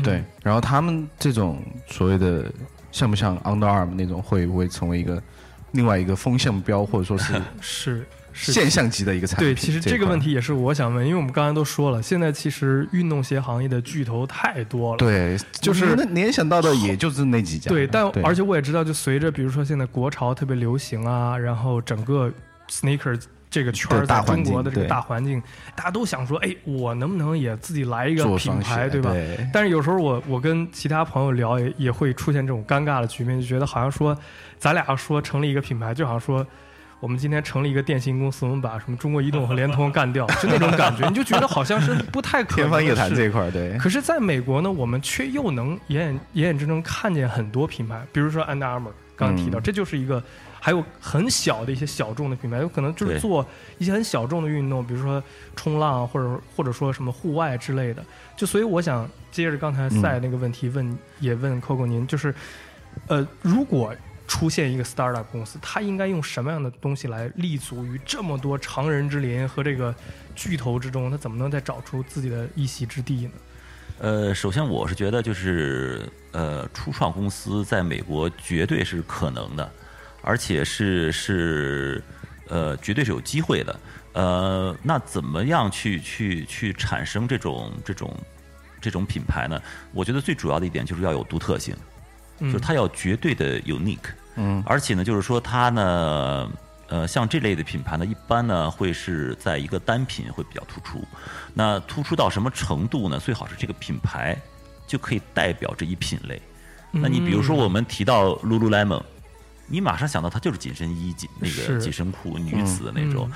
对，然后他们这种所谓的像不像 Under Armour 那种，会不会成为一个另外一个风向标，或者说是是是现象级的一个产品？对，其实这个问题也是我想问，因为我们刚才都说了，现在其实运动鞋行业的巨头太多了。对，就是能联想到的也就是那几家。对，但而且我也知道，就随着比如说现在国潮特别流行啊，然后整个 sneaker 这个圈儿在中国的这个对。大环境，大家都想说，哎，我能不能也自己来一个品牌，对吧？对。但是有时候我我跟其他朋友聊也也会出现这种尴尬的局面，就觉得好像说咱俩说成立一个品牌，就好像说我们今天成立一个电信公司，我们把什么中国移动和联通干掉，*laughs* 就那种感觉，你就觉得好像是不太可能。*laughs* 天方夜谭这一块儿，对，可是，在美国呢，我们却又能眼眼眼眼睁睁看见很多品牌，比如说 Under Armour，刚刚提到，嗯。这就是一个还有很小的一些小众的品牌，有可能就是做一些很小众的运动，比如说冲浪或者或者说什么户外之类的。就所以我想接着刚才赛那个问题问，也问 Coco 您，就是呃，如果出现一个 startup 公司，它应该用什么样的东西来立足于这么多常人之林和这个巨头之中？它怎么能再找出自己的一席之地呢？呃，首先我是觉得就是呃，初创公司在美国绝对是可能的，而且是是呃，绝对是有机会的。呃，那怎么样去去去产生这种这种这种品牌呢？我觉得最主要的一点就是要有独特性，就是它要绝对的 unique。嗯，而且呢，就是说它呢，呃，像这类的品牌呢，一般呢会是在一个单品会比较突出。那突出到什么程度呢？最好是这个品牌就可以代表这一品类。那你比如说我们提到 Lululemon，你马上想到它就是紧身衣、紧那个紧身裤、女子的那种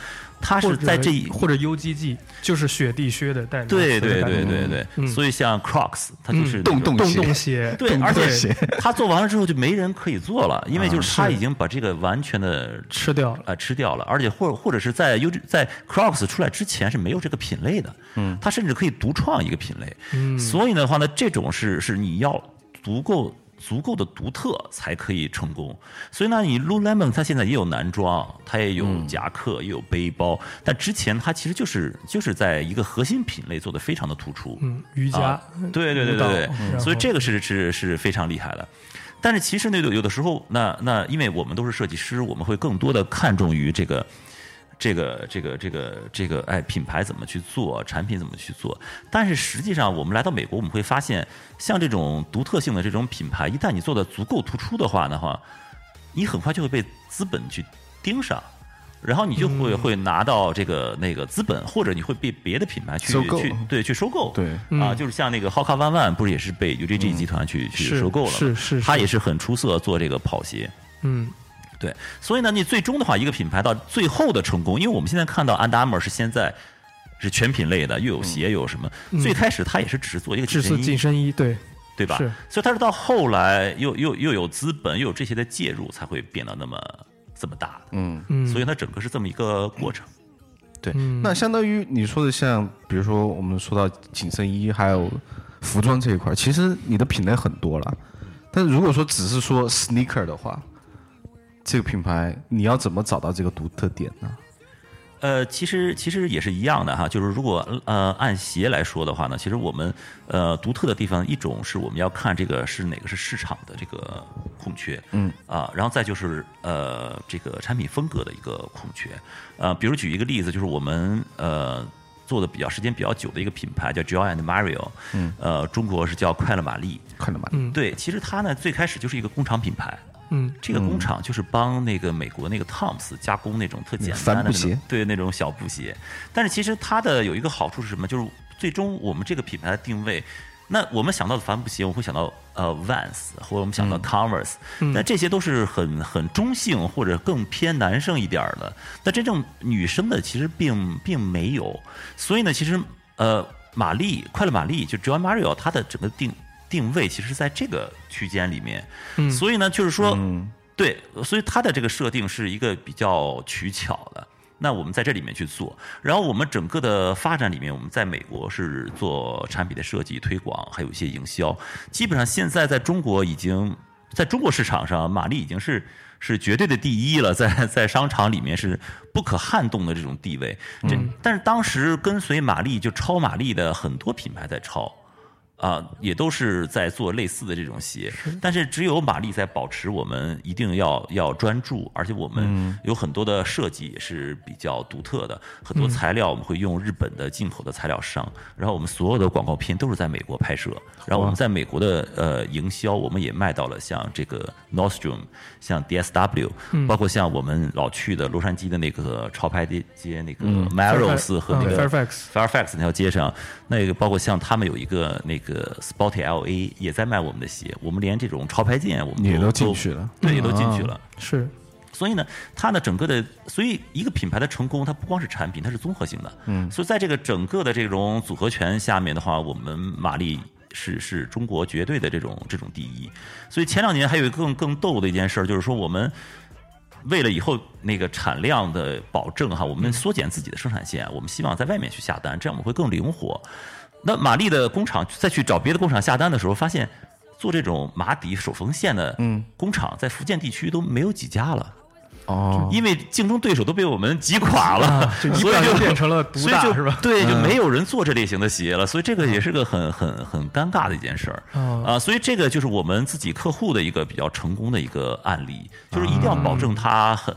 嗯，是在这一或者 UGG 就是雪地靴的代对对对对对，嗯。所以像 Crocs，它就是洞洞鞋。洞鞋，对，而且它做完了之后就没人可以做了，*laughs* 因为就是它已经把这个完全的吃掉了。呃吃掉了，而且或或者是在 U 在 Crocs 出来之前是没有这个品类的，嗯，它甚至可以独创一个品类，嗯。所以的话呢，这种是是你要足够。足够的独特才可以成功，所以呢，你 Lululemon 它现在也有男装，它也有嗯夹克，也有背包，但之前它其实就是就是在一个核心品类做的非常的突出，嗯，瑜伽啊，对对对对对，所以这个是是是非常厉害的。但是其实那，有有的时候，那那因为我们都是设计师，我们会更多的看重于这个。这个这个这个这个，哎，品牌怎么去做，产品怎么去做？但是实际上，我们来到美国，我们会发现，像这种独特性的这种品牌，一旦你做的足够突出的话的话，你很快就会被资本去盯上，然后你就会、会拿到这个那个资本，或者你会被别的品牌去收购去对去收购。对啊，嗯就是像那个 Hoka One One 不是也是被 UGG 集团去、去收购了吗？是是他也是很出色做这个跑鞋。嗯对，所以呢，你最终的话，一个品牌到最后的成功，因为我们现在看到 Under Armour 是现在是全品类的，又有鞋又有什么，最开始它也是只是做一个紧身衣，紧身衣，对，对吧？是所以它是到后来又又又有资本，又有这些的介入，才会变得那么这么大的。嗯，嗯，所以它整个是这么一个过程。对。嗯那相当于你说的像，比如说我们说到紧身衣还有服装这一块，其实你的品类很多了。但如果说只是说 sneaker 的话，这个品牌你要怎么找到这个独特点呢？呃，其实其实也是一样的哈，就是如果呃按鞋来说的话呢，其实我们呃独特的地方一种是我们要看这个是哪个是市场的这个空缺，嗯。啊，然后再就是呃这个产品风格的一个空缺，呃，比如举一个例子，就是我们呃做的比较时间比较久的一个品牌叫 Joy and Mario，嗯，呃，中国是叫快乐玛丽，快乐玛丽。对，其实它呢最开始就是一个工厂品牌，嗯这个工厂就是帮那个美国那个 Toms 加工那种特简单的那帆布鞋种，对那种小布鞋。但是其实它的有一个好处是什么？就是最终我们这个品牌的定位，那我们想到的帆布鞋，我们会想到呃 Vans 或者我们想到 Converse，、但这些都是很很中性或者更偏男生一点儿的。那真正女生的其实并并没有，所以呢，其实呃，玛丽快乐玛丽就 Joy Mario 它的整个定定位其实是在这个区间里面，嗯所以呢，就是说，对，所以它的这个设定是一个比较取巧的。那我们在这里面去做，然后我们整个的发展里面，我们在美国是做产品的设计、推广，还有一些营销。基本上现在在中国已经在中国市场上，玛丽已经是是绝对的第一了，在在商场里面是不可撼动的这种地位。这但是当时跟随玛丽就超玛丽的很多品牌在抄。啊，也都是在做类似的这种鞋，但是只有玛丽在保持我们一定要要专注，而且我们有很多的设计也是比较独特的，很多材料我们会用日本的进口的材料商，然后我们所有的广告片都是在美国拍摄，然后我们在美国的呃营销，我们也卖到了像这个 Nordstrom，像 DSW，包括像我们老去的洛杉矶的那个潮牌街街那个 Melrose 和那嗯个 Fairfax Fairfax 那条街上，那个包括像他们有一个那个 Sporty LA 也在卖我们的鞋，我们连这种潮牌店我们也都都进去了对，也都进去啊了。是所以呢，它的整个的，所以一个品牌的成功，它不光是产品，它是综合性的。嗯，所以在这个整个的这种组合拳下面的话，我们马丽是是中国绝对的这种这种第一。所以前两年还有一个更更逗的一件事儿，就是说我们。为了以后那个产量的保证哈，我们缩减自己的生产线，我们希望在外面去下单，这样我们会更灵活。那玛丽的工厂再去找别的工厂下单的时候，发现做这种马底手缝线的嗯工厂在福建地区都没有几家了。哦，因为竞争对手都被我们挤垮了，所以就变成了独大是吧？对，就没有人做这类型的鞋了，所以这个也是个很很很尴尬的一件事儿哦啊。所以这个就是我们自己客户的一个比较成功的一个案例，就是一定要保证它很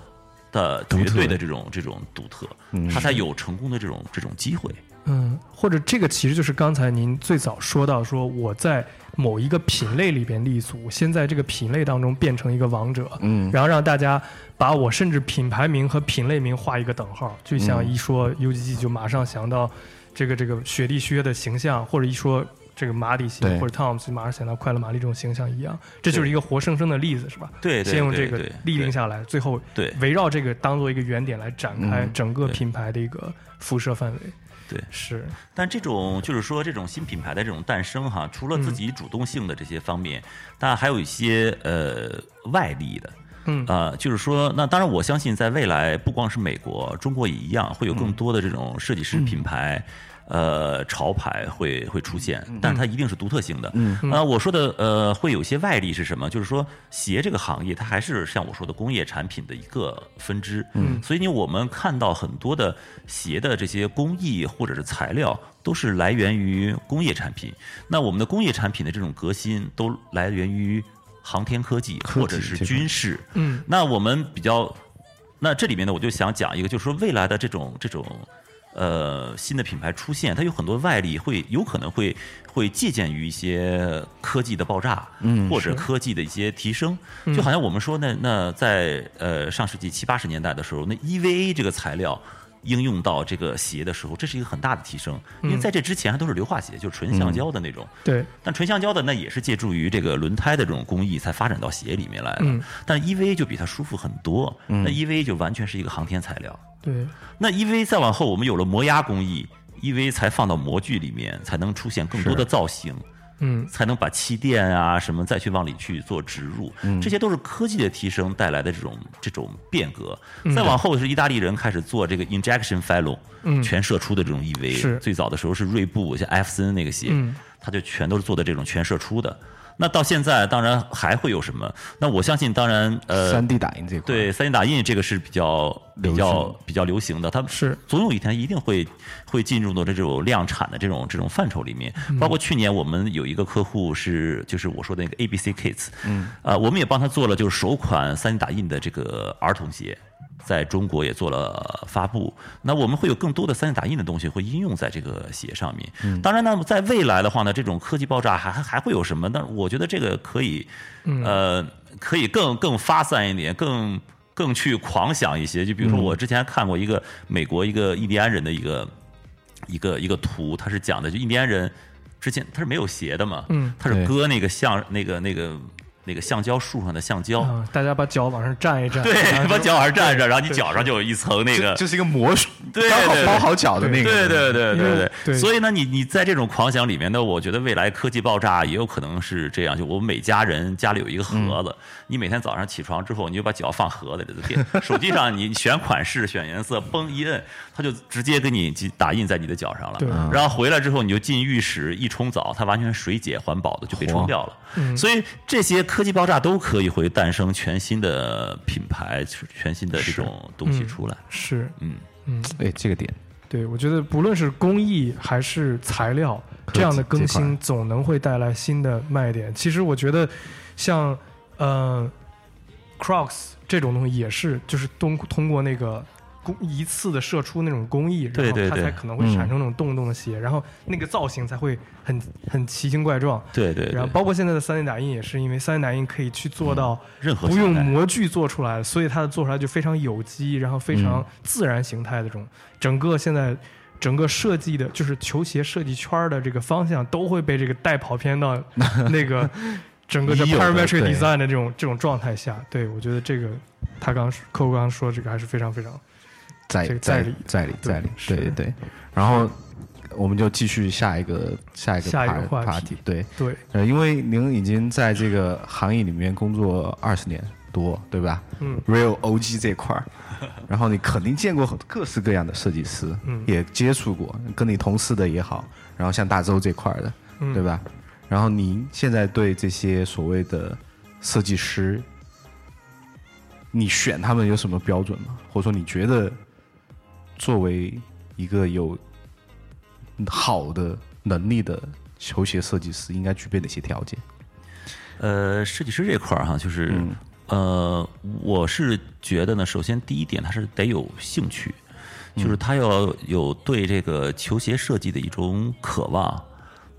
的绝对的这种这种独特，它才有成功的这种这种机会。嗯，或者这个其实就是刚才您最早说到说我在某一个品类里边立足，先在这个品类当中变成一个王者，嗯，然后让大家把我甚至品牌名和品类名画一个等号，就像一说 UGG 就马上想到这个这个雪地靴的形象，或者一说这个马里鞋或者 Toms 就马上想到快乐玛丽这种形象一样，这就是一个活生生的例子，是吧？对对先用这个立定下来，最后对。围绕这个当做一个原点来展开嗯。整个品牌的一个辐射范围。对。是，但这种就是说，这种新品牌的这种诞生哈，除了自己主动性的这些方面，当然还有一些呃外力的。嗯。呃，就是说，那当然，我相信在未来，不光是美国，中国也一样，会有更多的这种设计师品牌。呃，潮牌会会出现，但是它一定是独特性的。嗯，啊，我说的呃，会有些外力是什么？就是说，鞋这个行业，它还是像我说的工业产品的一个分支。嗯，所以呢，我们看到很多的鞋的这些工艺或者是材料，都是来源于工业产品。那我们的工业产品的这种革新，都来源于航天科技或者是军事。嗯那我们比较，那这里面呢，我就想讲一个，就是说未来的这种这种呃新的品牌出现，它有很多外力会有可能会会借鉴于一些科技的爆炸，嗯，或者科技的一些提升，就好像我们说那，那在呃上世纪七八十年代的时候，那 EVA 这个材料。应用到这个鞋的时候，这是一个很大的提升，因为在这之前还都是硫化鞋，就是纯橡胶的那种。对，但纯橡胶的那也是借助于这个轮胎的这种工艺才发展到鞋里面来的。嗯但 EVA 就比它舒服很多，那 EVA 就完全是一个航天材料。对，那 EVA 再往后，我们有了磨压工艺，EVA 才放到模具里面，才能出现更多的造型。嗯才能把气垫啊什么再去往里去做植入，这些都是科技的提升带来的这种这种变革。再往后是意大利人开始做这个 injection fellow，嗯全射出的这种 EVA。是最早的时候是锐步，像艾弗森那个鞋，嗯它就全都是做的这种全射出的。那到现在，当然还会有什么？那我相信，当然，呃，三 D 打印这块，对，三 D 打印这个是比较比较比较流行的，它是总有一天一定会会进入到这种量产的这种这种范畴里面。包括去年我们有一个客户是就是我说的那个 ABC Kids，嗯，呃，我们也帮他做了就是首款三 D 打印的这个儿童鞋。在中国也做了发布，那我们会有更多的三 D 打印的东西会应用在这个鞋上面。当然呢，在未来的话呢，这种科技爆炸还还还会有什么？那我觉得这个可以，呃，可以更更发散一点，更更去狂想一些。就比如说，我之前看过一个美国一个印第安人的一个一个一个图，他是讲的就印第安人之前他是没有鞋的嘛，嗯他是割那个像那个那个。那个橡胶树上的橡胶，大家把脚往上站一站，*laughs* 对，把脚往上站着，然后你脚上就有一层那个，就是一个魔术，对，刚好包好脚的那个，对对对对对。所以呢，你你在这种狂想里面呢，我觉得未来科技爆炸也有可能是这样。就我们每家人家里有一个盒子，你每天早上起床之后，你就把脚放盒子里 *laughs* 手机上你选款式、选颜色，嘣一摁，它就直接给你打印在你的脚上了。然后回来之后，你就进浴室一冲澡，它完全水解环保的就被冲掉了。所以这些科技爆炸都可。可以会诞生全新的品牌，全新的这种东西出来。是，嗯嗯，哎，这个点，对我觉得不论是工艺还是材料，这样的更新总能会带来新的卖点。其实我觉得，像呃，Crocs 这种东西也是，就是通通过那个。工一次的射出那种工艺，然后它才可能会产生那种洞洞的鞋，然后那个造型才会很很奇形怪状。对对。然后包括现在的三 D 打印也是，因为三 D 打印可以去做到任何不用模具做出来，所以它的做出来就非常有机，然后非常自然形态的这种。整个现在整个设计的，就是球鞋设计圈的这个方向，都会被这个带跑偏到那个整个这 parametric design 的这种这种状态下。对我觉得这个他刚客户刚刚说这个还是非常非常。在在理在理在理，对对对，然后我们就继续下一个下一个下一个话题，对对，呃，因为您已经在这个行业里面工作二十年多，对吧？嗯，real OG 这块儿，*laughs* 然后你肯定见过各式各样的设计师，嗯，也接触过，跟你同事的也好，然后像大周这块的，对吧？然后您现在对这些所谓的设计师，你选他们有什么标准吗？或者说你觉得？作为一个有好的能力的球鞋设计师，应该具备哪些条件？呃，设计师这块儿哈，就是呃，我是觉得呢，首先第一点，他是得有兴趣，就是他要有对这个球鞋设计的一种渴望。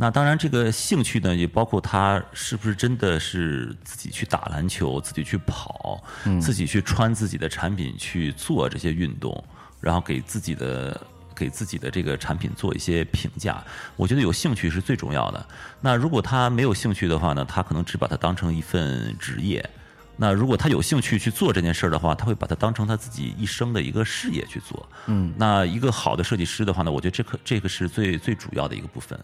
那当然，这个兴趣呢，也包括他是不是真的是自己去打篮球，自己去跑，自己去穿自己的产品去做这些运动。然后给自己的给自己的这个产品做一些评价，我觉得有兴趣是最重要的。那如果他没有兴趣的话呢，他可能只把它当成一份职业。那如果他有兴趣去做这件事儿的话，他会把它当成他自己一生的一个事业去做。嗯，那一个好的设计师的话呢，我觉得这个这个是最最主要的一个部分。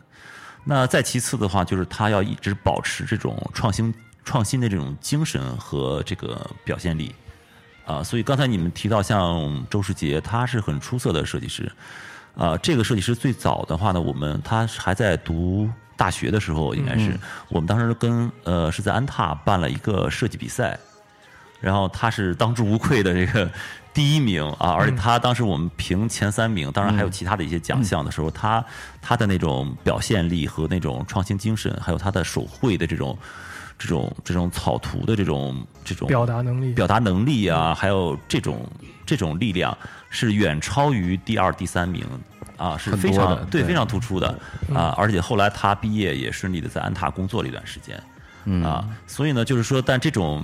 那再其次的话，就是他要一直保持这种创新创新的这种精神和这个表现力。啊，所以刚才你们提到像周世杰，他是很出色的设计师。啊，这个设计师最早的话呢，我们他还在读大学的时候，应该是我们当时跟呃是在安踏办了一个设计比赛，然后他是当之无愧的这个第一名啊，而且他当时我们评前三名，当然还有其他的一些奖项的时候，他他的那种表现力和那种创新精神，还有他的手绘的这种。这种这种草图的这种这种表达能力，表达能力啊，还有这种这种力量是远超于第二、第三名啊，是非常对非常突出的啊！而且后来他毕业也顺利的在安踏工作了一段时间啊，所以呢，就是说，但这种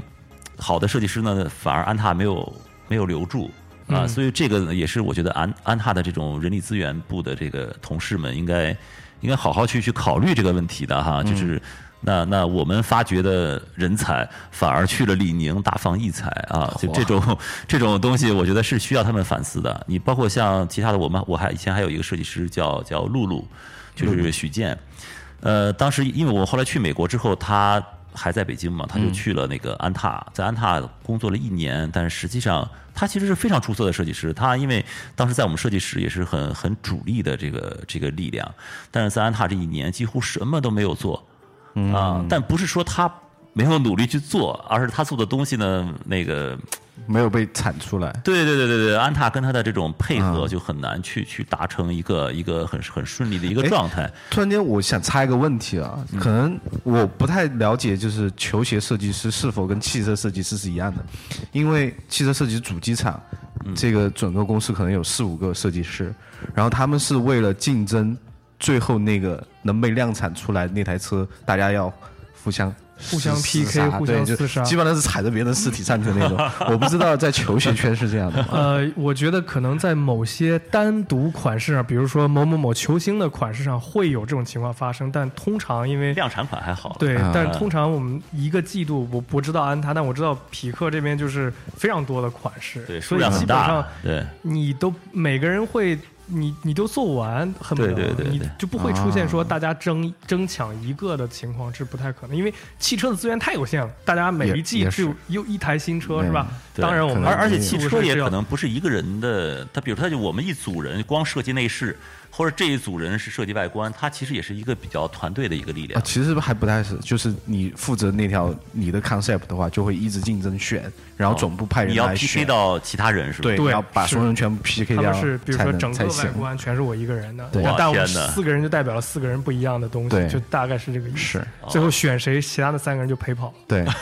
好的设计师呢，反而安踏没有没有留住啊，所以这个也是我觉得安安踏的这种人力资源部的这个同事们应该应该好好去去考虑这个问题的哈，就是。那那我们发掘的人才反而去了李宁大放异彩啊！就这种这种东西，我觉得是需要他们反思的。你包括像其他的，我们我还以前还有一个设计师叫叫露露，就是许健。呃，当时因为我后来去美国之后，他还在北京嘛，他就去了那个安踏，在安踏工作了一年。但是实际上，他其实是非常出色的设计师。他因为当时在我们设计室也是很很主力的这个这个力量，但是在安踏这一年几乎什么都没有做。啊，但不是说他没有努力去做，而是他做的东西呢，那个没有被产出来。对对对对对，安踏跟他的这种配合就很难去去达成一个一个很很顺利的一个状态。突然间，我想插一个问题啊，可能我不太了解，就是球鞋设计师是否跟汽车设计师是一样的？因为汽车设计主机厂，这个整个公司可能有四五个设计师，然后他们是为了竞争最后那个能被量产出来那台车，大家要互相。互相 PK，互相厮杀，基本上是踩着别人的尸体上去的那种。*laughs* 我不知道在球鞋圈是这样的。呃，我觉得可能在某些单独款式上，比如说某某某球星的款式上会有这种情况发生，但通常因为量产款还好。对，但通常我们一个季度，我不知道安踏，但我知道匹克这边就是非常多的款式，对，所以基本上对，你都每个人会。你你都做完，恨不得你就不会出现说大家争争抢一个的情况，是不太可能。因为汽车的资源太有限了，大家每一季只有有一台新车，是吧？当然我们而而且汽车也可能不是一个人的，他比如他就我们一组人光设计内饰。或者这一组人是设计外观，他其实也是一个比较团队的一个力量。啊，其实还不太是，就是你负责那条你的 concept 的话，就会一直竞争选，然后总部派人你要 PK 到其他人是吧？对，要把所有人全部 PK 掉。他们是比如说整个外观全是我一个人的，对但我们四个人就代表了四个人不一样的东西，就大概是这个意思。是，最后选谁，其他的三个人就陪跑。对。*laughs*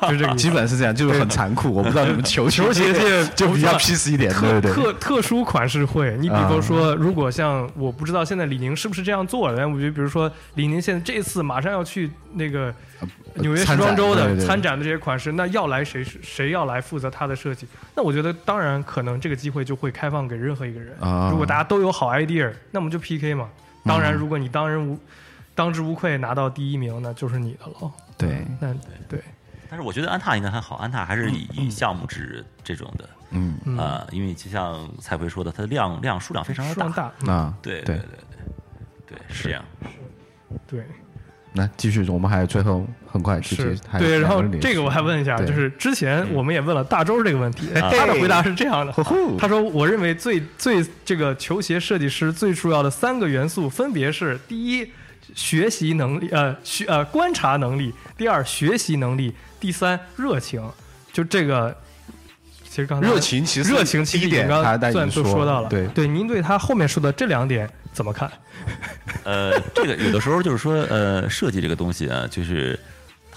*laughs* 就这个，基本是这样，就是很残酷。我不知道你们球球鞋界就比较 peace 一点，对对对。特特殊款式会，你比如说，如果像我不知道现在李宁是不是这样做的，但我觉得，比如说李宁现在这次马上要去那个纽约时装周的参展的这些款式，那要来谁是谁要来负责他的设计？那我觉得当然可能这个机会就会开放给任何一个人。如果大家都有好 idea，那我们就 PK 嘛。当然，如果你当仁无当之无愧拿到第一名，那就是你的了。对，那对。但是我觉得安踏应该还好，安踏还是以以项目制这种的，嗯啊，因为就像蔡辉说的，它的量量数量非常的大，啊，对对对。对，对是这样，对。那继续，我们还有最后很快继续，对，然后这个我还问一下，就是之前我们也问了大周这个问题，他的回答是这样的，他说我认为最最这个球鞋设计师最重要的三个元素分别是第一。学习能力，呃，学呃观察能力。第二，学习能力。第三，热情。就这个，其实刚才热情其实热情其实点刚算都说到了。对对，您对他后面说的这两点怎么看？*laughs* 呃，这个有的时候就是说，呃，设计这个东西啊，就是。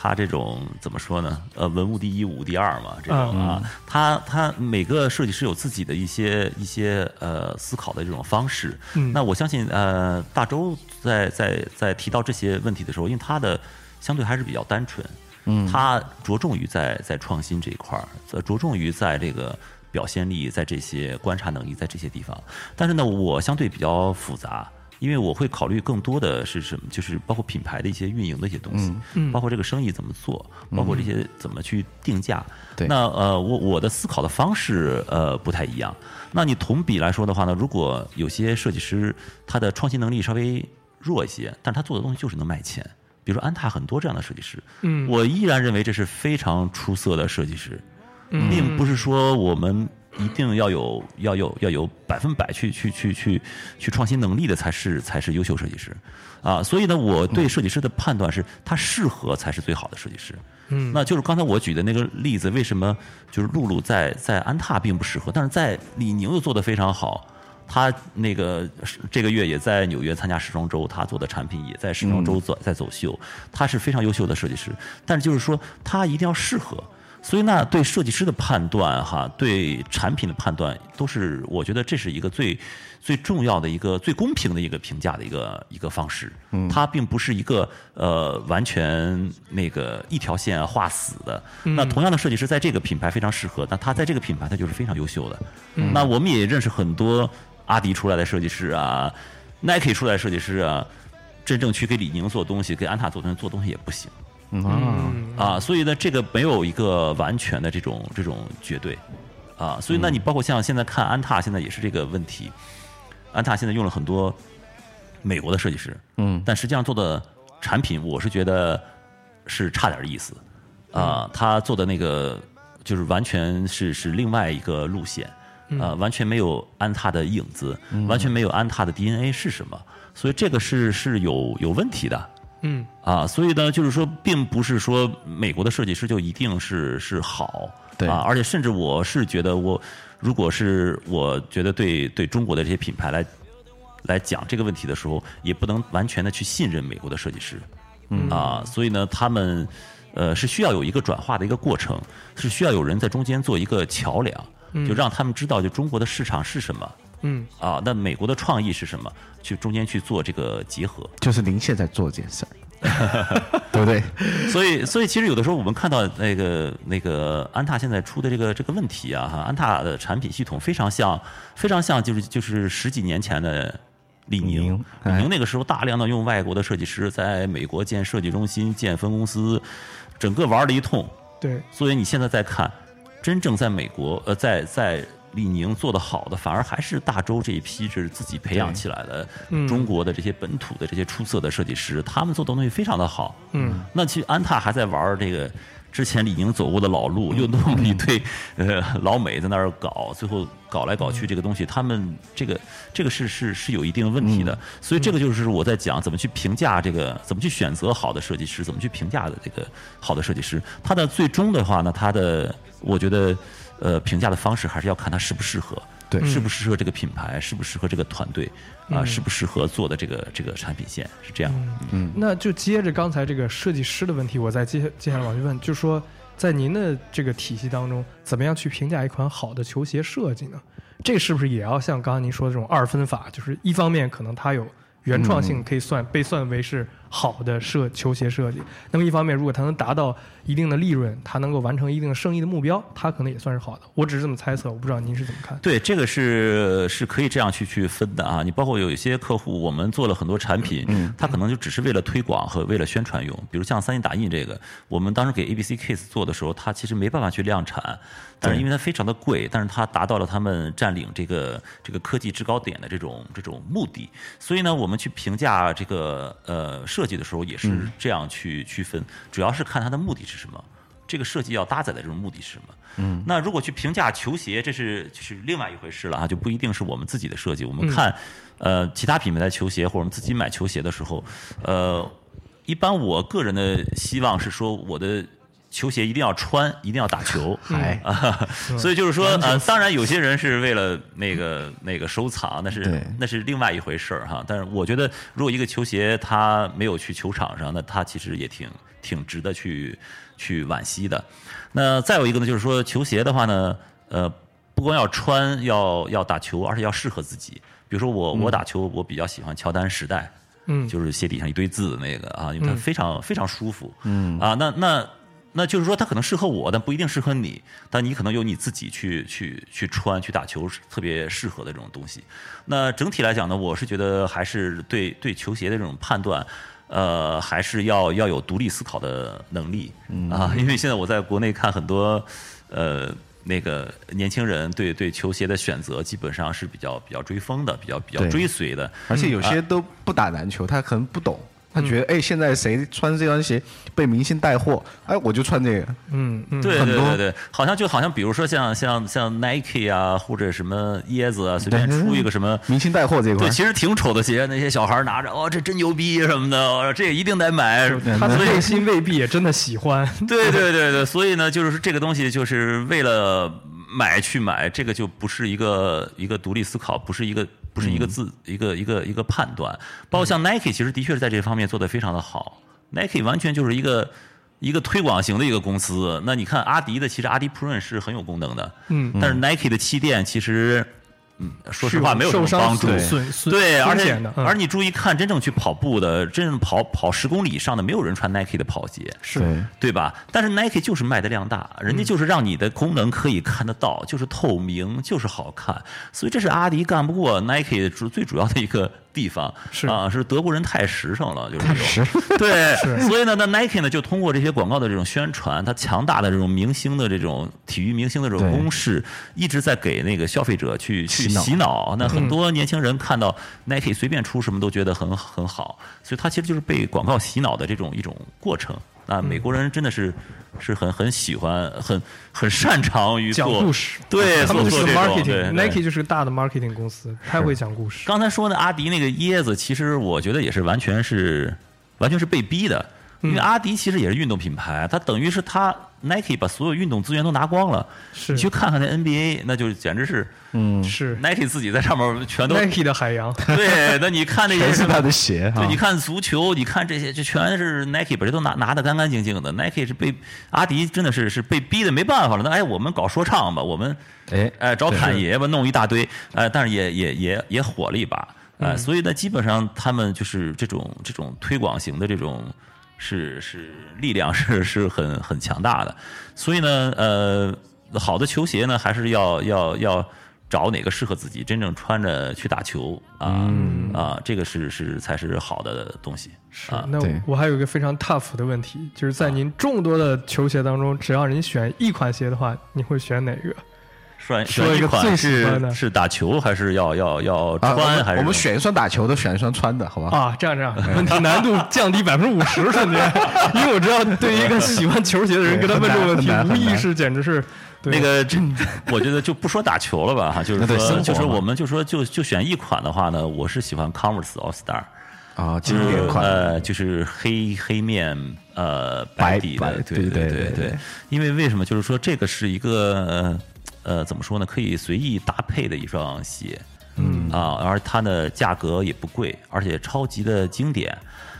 他这种怎么说呢？呃，文物第一，武第二嘛，这种啊，他他每个设计师有自己的一些一些呃思考的这种方式。那我相信，呃，大周在在在提到这些问题的时候，因为他的相对还是比较单纯，嗯，他着重于在在创新这一块儿，着重于在这个表现力，在这些观察能力，在这些地方。但是呢，我相对比较复杂。因为我会考虑更多的是什么，就是包括品牌的一些运营的一些东西，包括这个生意怎么做，包括这些怎么去定价。对，那呃，我我的思考的方式呃不太一样。那你同比来说的话呢，如果有些设计师他的创新能力稍微弱一些，但他做的东西就是能卖钱，比如说安踏很多这样的设计师，嗯，我依然认为这是非常出色的设计师，并不是说我们。一定要有要有要有百分百去去去去去创新能力的才是才是优秀设计师，啊，所以呢，我对设计师的判断是他适合才是最好的设计师。嗯，那就是刚才我举的那个例子，为什么就是露露在在安踏并不适合，但是在李宁又做的非常好。他那个这个月也在纽约参加时装周，他做的产品也在时装周走在走秀，他是非常优秀的设计师。但是就是说，他一定要适合。所以那，对设计师的判断，哈，对产品的判断，都是我觉得这是一个最最重要的一个最公平的一个评价的一个一个方式。嗯，它并不是一个呃完全那个一条线画死的。那同样的设计师在这个品牌非常适合，那他在这个品牌他就是非常优秀的。那我们也认识很多阿迪出来的设计师啊，Nike 出来的设计师啊，真正去给李宁做东西，给安踏做东西做东西也不行。啊。啊，所以呢，这个没有一个完全的这种这种绝对。啊，所以那你包括像现在看安踏，现在也是这个问题。安踏现在用了很多美国的设计师，嗯，但实际上做的产品，我是觉得是差点意思。啊。他做的那个就是完全是是另外一个路线，啊，完全没有安踏的影子，完全没有安踏的 DNA 是什么，所以这个是是有有问题的。嗯。啊，所以呢，就是说，并不是说美国的设计师就一定是是好，对啊，而且甚至我是觉得我，如果是我觉得对对中国的这些品牌来来讲这个问题的时候，也不能完全的去信任美国的设计师，嗯。啊，所以呢，他们呃是需要有一个转化的一个过程，是需要有人在中间做一个桥梁，就让他们知道就中国的市场是什么。嗯。啊，那美国的创意是什么？去中间去做这个结合，就是您现在做这件事儿，*laughs* 对不对？*laughs* 所以，所以其实有的时候我们看到那个那个安踏现在出的这个这个问题啊，哈，安踏的产品系统非常像，非常像就是就是十几年前的李宁，李哎。宁那个时候大量的用外国的设计师在美国建设计中心、建分公司，整个玩了一通。对，所以你现在再看，真正在美国呃，在在李宁做的好的，反而还是大洲这一批是自己培养起来的嗯中国的这些本土的这些出色的设计师，他们做的东西非常的好。嗯，那其实安踏还在玩这个之前李宁走过的老路，又弄了一堆呃老美在那儿搞，最后搞来搞去这个东西，他们这个这个是是是有一定问题的。所以这个就是我在讲怎么去评价这个，怎么去选择好的设计师，怎么去评价的这个好的设计师。他的最终的话呢，他的我觉得呃评价的方式还是要看它适不适合。对适不适合这个品牌，适不适合这个团队啊，适不适合做的这个这个产品线是这样。嗯那就接着刚才这个设计师的问题，我再接接下来往去问，就是说，在您的这个体系当中，怎么样去评价一款好的球鞋设计呢？这是不是也要像刚刚您说的这种二分法？就是一方面可能它有原创性，可以算、被算为是好的设球鞋设计；那么一方面，如果它能达到一定的利润，它能够完成一定的生意的目标，它可能也算是好的。我只是这么猜测，我不知道您是怎么看。对，这个是是可以这样去去分的啊。你包括有一些客户，我们做了很多产品，嗯他可能就只是为了推广和为了宣传用。比如像三 D 打印这个，我们当时给 ABC Case 做的时候，它其实没办法去量产，但是因为它非常的贵，但是它达到了他们占领这个这个科技制高点的这种这种目的。所以呢，我们去评价这个呃设计的时候，也是这样去区分，主要是看它的目的是什么。这个设计要搭载的这种目的是什么？嗯，那如果去评价球鞋，这是就是另外一回事了啊，就不一定是我们自己的设计。我们看，呃，其他品牌的球鞋或者我们自己买球鞋的时候，呃，一般我个人的希望是说，我的球鞋一定要穿，一定要打球。*laughs* 嗨啊，所以就是说，呃，当然有些人是为了那个那个收藏，那是那是另外一回事儿哈。但是我觉得，如果一个球鞋它没有去球场上，那它其实也挺挺值得去去惋惜的。那再有一个呢，就是说球鞋的话呢，呃，不光要穿，要要打球，而且要适合自己。比如说我我打球，我比较喜欢乔丹时代，嗯，就是鞋底上一堆字的那个啊，因为它非常、非常舒服。嗯啊，那那那就是说它可能适合我，但不一定适合你。但你可能有你自己去去去穿去打球特别适合的这种东西。那整体来讲呢，我是觉得还是对对球鞋的这种判断。呃，还是要要有独立思考的能力、啊，因为现在我在国内看很多，呃，那个年轻人对对球鞋的选择基本上是比较比较追风的，比较比较追随的，而且有些都不打篮球，他可能不懂，他觉得哎，现在谁穿这双鞋被明星带货，哎，我就穿这个。嗯嗯，对对对对，好像就好像比如说像像像 Nike 啊，或者什么椰子啊，随便出一个什么。明星带货这一块对，，其实挺丑的鞋，那些小孩拿着，哦，这真牛逼什么的，哦这一定得买。他的内心未必也真的喜欢。*laughs* 对对对对，所以呢，就是这个东西就是为了买去买，这个就不是一个一个独立思考，不是一个不是一个字、一个一个一个判断。包括像 Nike，其实的确是在这方面做得非常的好，Nike 完全就是一个。一个推广型的一个公司，那你看阿迪的，其实阿迪 Prune 是很有功能的，嗯，但是 Nike 的气垫其实，嗯，说实话没有什么帮助，损损损对，而且而你注意看，真正去跑步的，真正跑跑十公里以上的，没有人穿 Nike 的跑鞋，是。对，对吧？但是 Nike 就是卖的量大，人家就是让你的功能可以看得到，就是透明，就是好看，所以这是阿迪干不过 Nike 主最主要的一个地方。是啊，是德国人太实诚了，就是这种 *laughs* 对，是所以呢，那 Nike 呢就通过这些广告的这种宣传，它强大的这种明星的这种体育明星的这种对攻势，一直在给那个消费者去去洗脑洗脑。那很多年轻人看到 Nike 随便出什么都觉得很很好，所以它其实就是被广告洗脑的这种一种过程。那美国人真的是是很很喜欢，很很擅长于做讲故事，对，他们就是做做这种 marketing。对对 Nike 就是个大的 marketing 公司，太会讲故事。刚才说的阿迪那个椰子，其实我觉得也是完全是完全是被逼的。因为阿迪其实也是运动品牌，它等于是它 Nike 把所有运动资源都拿光了。是你去看看那 NBA，那就简直是嗯，是 Nike 自己在上面全都 Nike 的海洋，*laughs* 对。那你看那些是他的鞋对，哈你。看足球，你看这些，就全是 Nike 把这都拿拿的干干净净的。Nike 是被阿迪真的是是被逼的没办法了。那哎，我们搞说唱吧，我们哎哎找侃爷吧，弄一大堆，哎，但是也也也也火了一把，嗯呃，所以呢，基本上他们就是这种这种推广型的这种是是力量是是很很强大的，所以呢，呃，好的球鞋呢，还是要要要找哪个适合自己，真正穿着去打球啊、嗯啊，这个是是才是好的东西啊。那对我还有一个非常 tough 的问题，就是在您众多的球鞋当中，只要您选一款鞋的话，你会选哪个？选说选一款一个最喜欢的是是打球还是要要要穿还是我们选一双打球的，选一双穿的，好吧？啊，这样这样，问题难度降低百分之五十，瞬间，*laughs* 因为我知道对于一个喜欢球鞋的人，跟他问这个问题无疑是简直是那个，这我觉得就不说打球了吧哈，就是说，就是我们就说就就选一款的话呢，我是喜欢 Converse All Star，啊，就是经典款，呃，就是黑黑面呃白底的，白对对对对对对因为为什么？就是说这个是一个呃呃怎么说呢？可以随意搭配的一双鞋，嗯啊，而它的价格也不贵，而且超级的经典，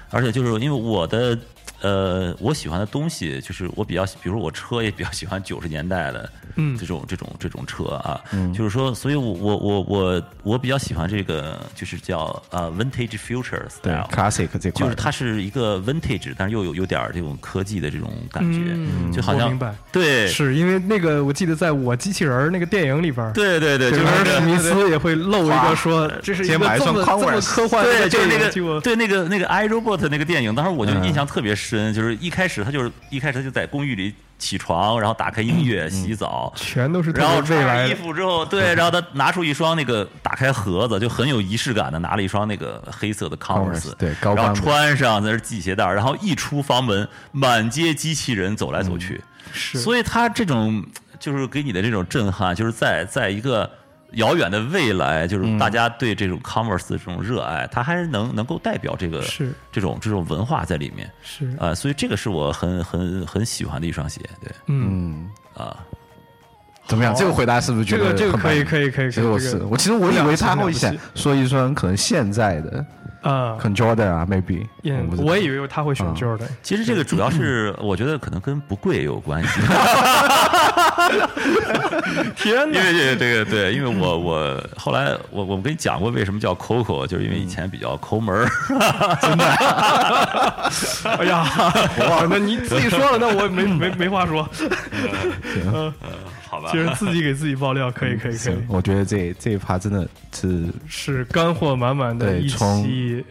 而且就是因为我的。呃，我喜欢的东西就是我比较，比如说我车也比较喜欢九十年代的，嗯。这种这种这种车啊，嗯。就是说，所以我我我我我比较喜欢这个，就是叫呃 vintage future style，classic 这块就是它是一个 vintage，但是又有有点这种科技的这种感觉，嗯就好像明白对。是因为那个，我记得在我机器人那个电影里边儿，对对对，就是史密斯也会露一个说，这是一先买一双个这么这么科幻的对，就是那个对那个那个 iRobot 那个电影，当时我就嗯。印象特别深，就是一开始他就是一开始他就在公寓里起床，然后打开音乐、洗澡。全都是然后穿上衣。服之后，对，*laughs* 然后他拿出一双那个打开盒子，就很有仪式感的拿了一双那个黑色的 Converse，对高然后穿上在那系鞋带儿，然后一出房门，满街机器人走来走去，是所以他这种就是给你的这种震撼，就是在在一个遥远的未来，就是大家对这种 Converse 的这种热爱，它还是能能够代表这个是。这种这种文化在里面，是，啊、所以这个是我很很很喜欢的一双鞋，对。嗯，嗯，啊。怎么样？这个回答是不是觉得这个这个可以可以可以，其实我是我，其实我以为他会想了不起说一双可能现在的，啊。可，能 Jordan 啊，maybe，嗯不知道。我以为他会选嗯 Jordan，其实这个主要是 *coughs* 我觉得可能跟不贵也有关系，*laughs* *laughs* 天哪！因为这个这个对，因为我 *laughs* 我后来我我跟你讲过为什么叫 Coco，就是因为以前比较抠门儿，*laughs* 哎呀，哇，那你自己说了，那我没没没话说，行。好吧。其？实自己给自己爆料，可以可以可以，，我觉得这这一趴真的是是干货满满的一期，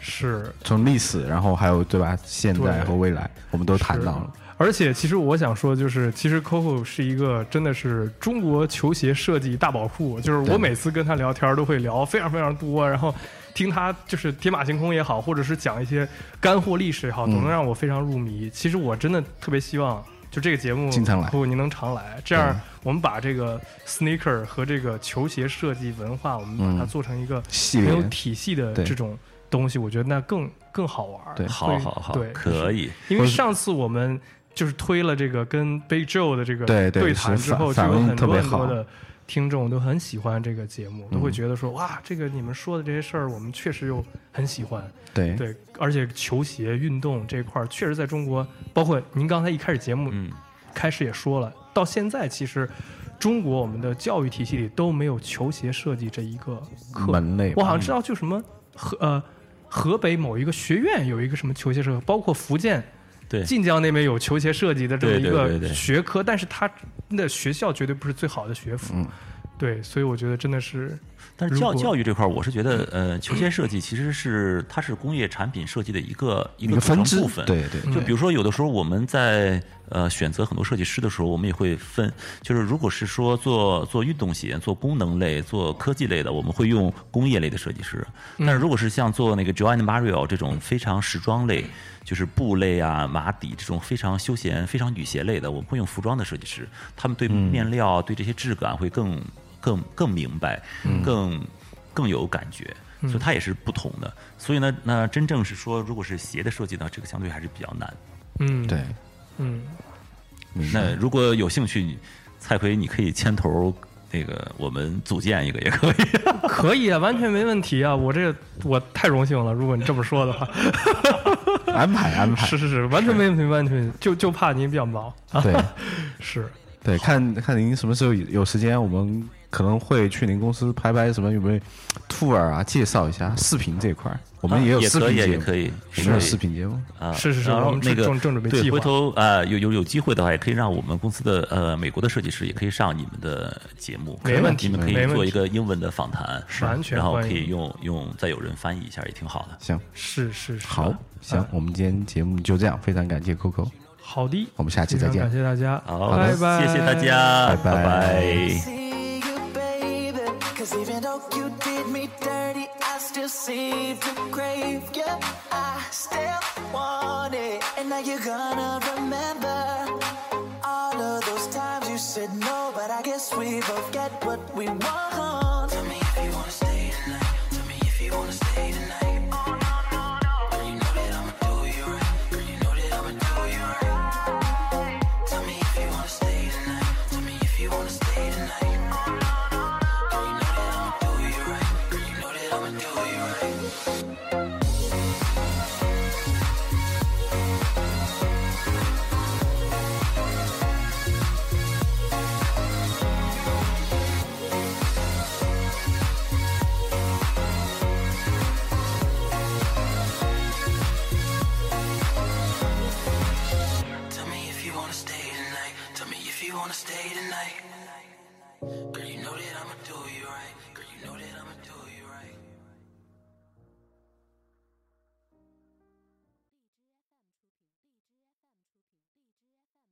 是。从历史，然后还有对吧，现在和未来，我们都谈到了。而且，其实我想说，就是其实 Coco 是一个真的是中国球鞋设计大宝库。就是我每次跟他聊天都会聊非常非常多，然后听他就是天马行空也好，或者是讲一些干货历史也好，嗯总能让我非常入迷。其实我真的特别希望，就这个节目经常来 Coco 您能常来，这样我们把这个 sneaker 和这个球鞋设计文化，我们把它嗯做成一个系很有体系的这种东西，我觉得那更更好玩。对好好好对，，可以。因为上次我们就是推了这个跟 Big Joe 的这个对对谈之后，就有很多很多的听众都很喜欢这个节目，都会嗯觉得说哇，这个你们说的这些事儿，我们确实又很喜欢。对。对，而且球鞋运动这块儿，确实在中国，包括您刚才一开始节目嗯，开始也说了，到现在其实中国我们的教育体系里都没有球鞋设计这一个课。门类，我好像知道，就什么河呃河北某一个学院有一个什么球鞋设计，包括福建对。晋江那边有球鞋设计的这么一个学科，但是它的学校绝对不是最好的学府。嗯。对，所以我觉得真的是但是教教育这块儿，我是觉得，呃，球鞋设计其实是它是工业产品设计的一个一一个组成部分。对对，就比如说，有的时候我们在呃选择很多设计师的时候，我们也会分，就是如果是说做做运动鞋、做功能类、做科技类的，我们会用工业类的设计师；但是如果是像做那个 Joanne Mario 这种非常时装类，就是布类啊、马底这种非常休闲、非常女鞋类的，我们会用服装的设计师，他们对面料、对这些质感会更更更明白，更更有感觉。所以它也是不同的。所以呢，那真正是说，如果是鞋的设计呢，这个相对还是比较难。嗯，，对，嗯，那如果有兴趣，蔡奎，你可以牵头，那个我们组建一个也可以。*laughs* 可以啊，完全没问题啊！我这个我太荣幸了，如果你这么说的话，安排 *laughs* 安排，是是是，完全没问题，完全没问题，就就怕您比较忙啊，对 *laughs* 是，对，看看您什么时候有有时间，我们可能会去您公司拍拍什么有没有 tour 啊，介绍一下视频这一块儿，我们也有也可以，视频节目，也可以，我们有视频节目，啊，是是是然后那个正正准备对，回头啊、有有有机会的话，也可以让我们公司的呃美国的设计师也可以上你们的节目，没问题你们可以做一个英文的访谈，完全然后可以用用再有人翻译一下，也挺好的。行，是是是，好，行，我们今天节目就这样，非常感谢 Coco，好的，我们下期再见。感。谢大家，好，拜拜，谢谢大家，拜拜 Though you did me dirty, I still seem to crave you. I still want it. And now you're gonna remember all of those times you said no, but I guess we both get what we want.